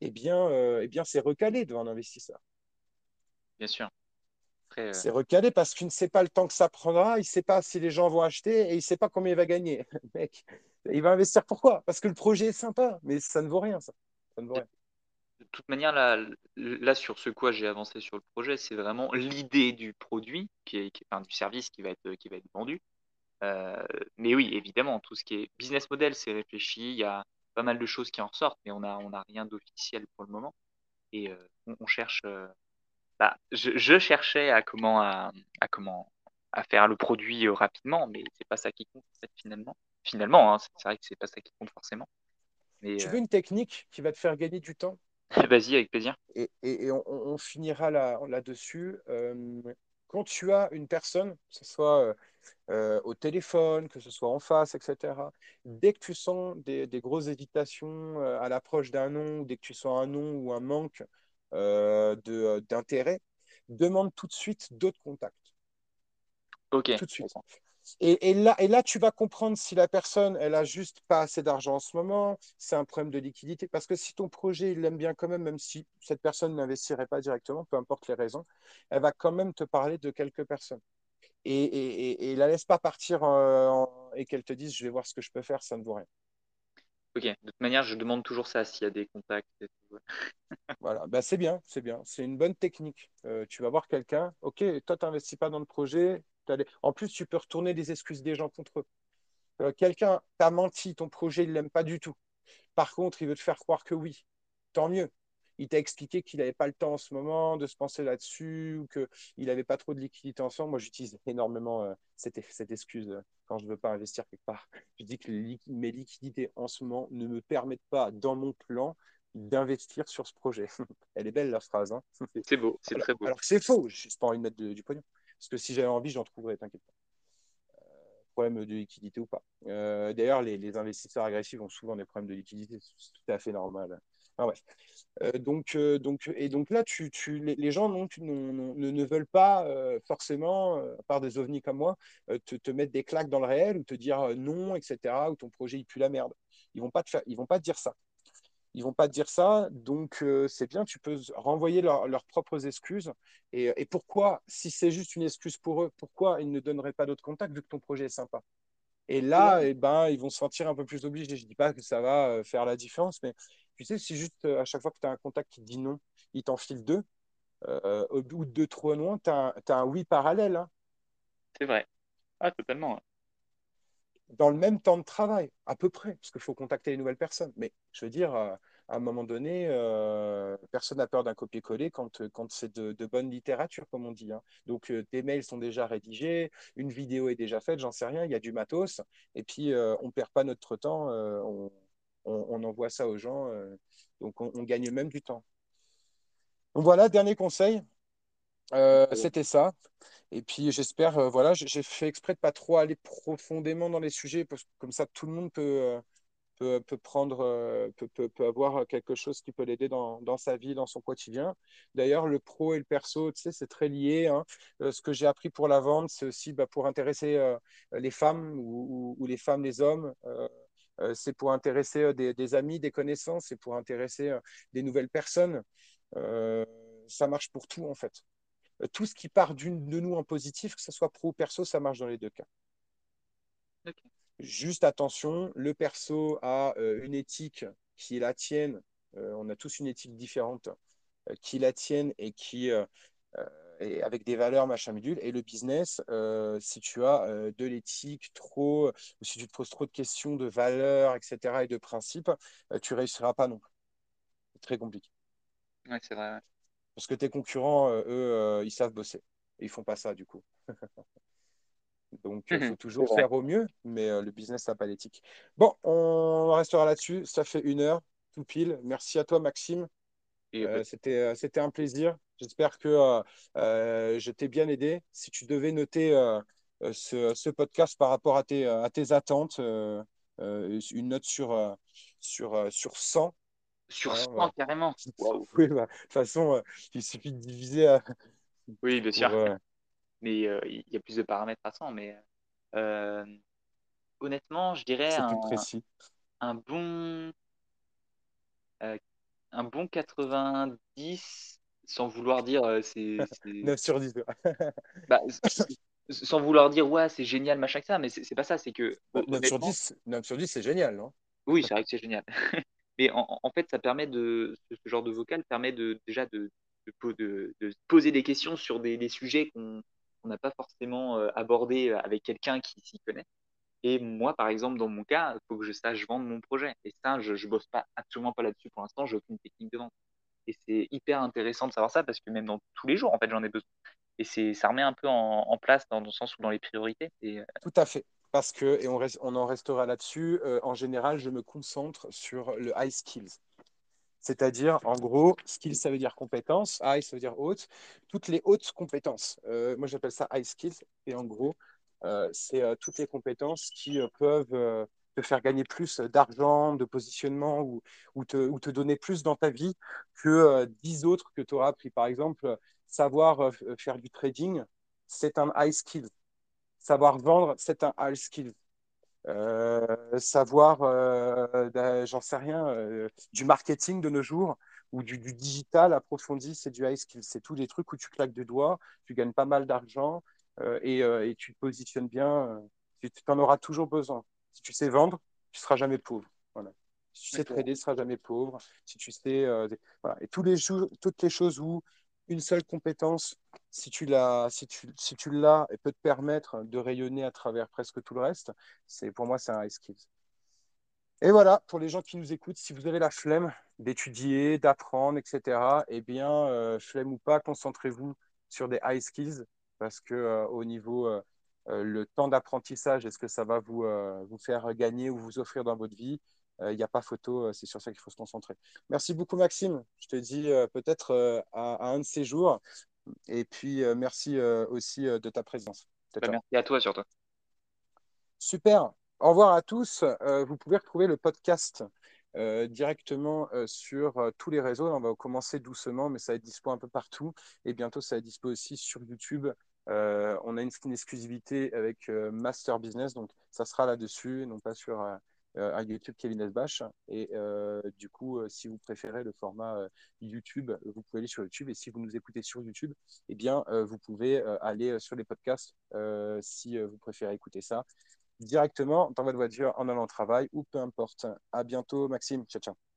eh bien, euh, eh bien c'est recalé devant un investisseur. Bien sûr. Euh, c'est recalé parce qu'il ne sait pas le temps que ça prendra, il ne sait pas si les gens vont acheter et il ne sait pas combien il va gagner. Mec, il va investir pourquoi Parce que le projet est sympa, mais ça ne vaut rien, ça. ne vaut rien. De toute manière, là, là sur ce quoi j'ai avancé sur le projet, c'est vraiment l'idée du produit, qui est, qui du service qui va être, qui va être vendu. Euh, mais oui, évidemment, tout ce qui est business model, c'est réfléchi. Il y a, pas mal de choses qui en ressortent, mais on n'a on a rien d'officiel pour le moment. Et euh, on, cherche. Euh, bah, je, cherchais à comment, à, comment à faire le produit euh, rapidement, mais c'est pas ça qui compte finalement. Finalement, hein, c'est vrai que c'est pas ça qui compte forcément. Mais, tu veux une technique qui va te faire gagner du temps? Vas-y, avec plaisir. Et, et, on, finira là-dessus. Là quand tu as une personne, que ce soit euh, au téléphone, que ce soit en face, etc. Dès que tu sens des, grosses hésitations euh, à l'approche d'un nom, dès que tu sens un nom ou un manque euh, d'intérêt, demande tout de suite d'autres contacts. Ok. Tout de suite. Et, là, et là, tu vas comprendre si la personne, elle a juste pas assez d'argent en ce moment, c'est un problème de liquidité. Parce que si ton projet, il l'aime bien quand même, même si cette personne n'investirait pas directement, peu importe les raisons, elle va quand même te parler de quelques personnes et, et, et, la laisse pas partir euh, et qu'elle te dise je vais voir ce que je peux faire, ça ne vaut rien. Ok, de toute manière, je demande toujours ça s'il y a des contacts. voilà, bah, c'est bien, c'est bien. C'est une bonne technique. Euh, tu vas voir quelqu'un, ok, toi, tu n'investis pas dans le projet. En plus, tu peux retourner des excuses des gens contre eux. Euh, quelqu'un t'a menti, ton projet, il ne l'aime pas du tout. Par contre, il veut te faire croire que oui. Tant mieux il t'a expliqué qu'il n'avait pas le temps en ce moment de se penser là-dessus ou qu'il n'avait pas trop de liquidité ensemble. Moi, j'utilise énormément euh, cette, excuse euh, quand je ne veux pas investir quelque part. Je dis que mes liquidités en ce moment ne me permettent pas, dans mon d'investir sur ce projet. Elle est belle, la phrase. Hein. c'est beau, c'est très beau. Alors que c'est faux, je n'ai pas envie de mettre du pognon. Parce que si j'avais envie, j'en trouverais, t'inquiète pas euh, problème de liquidité ou pas. D'ailleurs, les, investisseurs agressifs ont souvent des problèmes de liquidité, c'est tout à fait normal. Euh, donc, euh, donc, et donc là, tu, tu, les, gens non, ne, ne, veulent pas euh, forcément, à part des ovnis comme moi, te, te, mettre des claques dans le réel ou te dire non, etc., ou ton projet il pue la merde. Ils vont pas te faire, ils vont pas te dire ça. Ils vont pas te dire ça, donc c'est bien, tu peux renvoyer leurs propres excuses. Et, et pourquoi, si c'est juste une excuse pour eux, pourquoi ils ne donneraient pas d'autres contacts vu que ton projet est sympa? Et là, eh ben, ils vont se sentir un peu plus obligés. Je dis pas que ça va faire la différence, mais tu sais, si juste euh, à chaque fois que tu as un contact qui te dit non, il t'en file deux, euh, au bout de deux, trois loin, tu as, un oui parallèle. Hein. C'est vrai. Ah, totalement. Dans le même temps de travail, à peu près, parce qu'il faut contacter les nouvelles personnes. Mais je veux dire, euh, à un moment donné, personne n'a peur d'un copier-coller quand, quand c'est de, de, bonne littérature, comme on dit. Hein. Donc, tes mails sont déjà rédigés, une vidéo est déjà faite, j'en sais rien, il y a du matos, et puis on ne perd pas notre temps, on, on, envoie ça aux gens. Euh, donc, on, gagne même du temps. Donc, voilà, dernier conseil. Euh, c'était ça. Et puis, j'espère, euh, voilà, j'ai fait exprès de pas trop aller profondément dans les sujets, parce que comme ça, tout le monde peut, peut, prendre, peut, peut, avoir quelque chose qui peut l'aider dans, dans, sa vie, dans son quotidien. D'ailleurs, le pro et le perso, tu sais, c'est très lié. Hein. ce que j'ai appris pour la vente, c'est aussi bah, pour intéresser les femmes ou, ou, les femmes, les hommes. Euh, c'est pour intéresser euh, des, amis, des connaissances, c'est pour intéresser euh, des nouvelles personnes. ça marche pour tout, en fait. Tout ce qui part de nous en positif, que ce soit pro ou perso, ça marche dans les deux cas. Juste attention, le perso a une éthique qui est la tienne. on a tous une éthique différente qui la tienne et qui et avec des valeurs, machin bidule. Et le business, si tu as de l'éthique trop, ou si tu te poses trop de questions de valeurs, etc., et de principes, tu réussiras pas non plus. C'est très compliqué. Ouais, c'est vrai. Parce que tes concurrents, eux, ils savent bosser. Et ils font pas ça, du coup. Donc, il faut toujours faire au mieux, mais le business n'a pas d'éthique. Bon, on restera là-dessus. Ça fait une heure, tout pile. Merci à toi, Maxime. C'était C'était un plaisir. J'espère que je t'ai bien aidé. Si tu devais noter ce, ce, podcast par rapport à tes, à tes attentes, une note sur, sur, sur 100. Sur 100, carrément. Oui, bah, de toute façon, il suffit de diviser. oui, bien sûr mais il y a plus de paramètres à 100. Mais honnêtement, je dirais un, un, bon un bon 90 sans vouloir dire c'est 9 sur 10 bah, sans vouloir dire ouais c'est génial machin que ça mais c'est pas ça c'est que 9 sur 10 9 sur 10 c'est génial non? Oui c'est vrai que c'est génial mais en, en, fait ça permet de ce genre de vocal permet de déjà de, de, de, poser des questions sur des, des sujets qu'on on n'a pas forcément euh, abordé euh, avec quelqu'un qui s'y connaît. Et moi, par exemple, dans mon cas, il faut que je sache vendre mon projet. Et ça, je ne bosse pas absolument pas là-dessus pour l'instant. J'ai aucune technique de vente. Et c'est hyper intéressant de savoir ça parce que même dans tous les jours, en fait, j'en ai besoin. Et c'est, ça remet un peu en, place dans le sens où dans les priorités. Euh, Tout à fait. Parce que, et on, on en restera là-dessus, en général, je me concentre sur le high skills. C'est-à-dire, en gros, skill, ça veut dire compétence, high, ça veut dire haute, toutes les hautes compétences. Euh, moi, j'appelle ça high skills. Et en gros, euh, c'est euh, toutes les compétences qui peuvent te faire gagner plus d'argent, de positionnement ou, ou, te, ou, te, donner plus dans ta vie que dix autres que tu auras appris. Par exemple, savoir faire du trading, c'est un high skill. Savoir vendre, c'est un high skill. Euh, savoir, euh, ben, j'en sais rien, euh, du marketing de nos jours ou du, digital approfondi, c'est du high skill. C'est tous les trucs où tu claques des doigts, tu gagnes pas mal d'argent et, et, tu te positionnes bien. tu en auras toujours besoin. Si tu sais vendre, tu seras jamais pauvre. Voilà. Si tu sais trader, tu seras jamais pauvre. Si tu sais, voilà. Et tous les toutes les choses où une seule compétence, si tu l'as, si tu, si tu l'as, et peut te permettre de rayonner à travers presque tout le reste, c'est pour moi c'est un high skills. Et voilà, pour les gens qui nous écoutent, si vous avez la flemme d'étudier, d'apprendre, etc., eh bien, euh, flemme ou pas, concentrez-vous sur des high skills parce que euh, au niveau euh, le temps d'apprentissage, est-ce que ça va vous, vous faire gagner ou vous offrir dans votre vie? Il n'y a pas photo, c'est sur ça qu'il faut se concentrer. Merci beaucoup, Maxime. Je te dis peut-être à, un de ces jours. Et puis, merci aussi de ta présence. Bah, merci à toi surtout. Super. Au revoir à tous. vous pouvez retrouver le podcast directement sur tous les réseaux. on va commencer doucement, mais ça va être dispo un peu partout. Et bientôt, ça va être dispo aussi sur YouTube. On a une, exclusivité avec Master Business, donc ça sera là-dessus, non pas sur euh, YouTube Kevin Esbach. Et euh, du coup, euh, si vous préférez le format YouTube, vous pouvez aller sur YouTube. Et si vous nous écoutez sur YouTube, eh bien, vous pouvez aller sur les podcasts si vous préférez écouter ça directement dans votre voiture en allant au travail ou peu importe. À bientôt, Maxime. Ciao, ciao.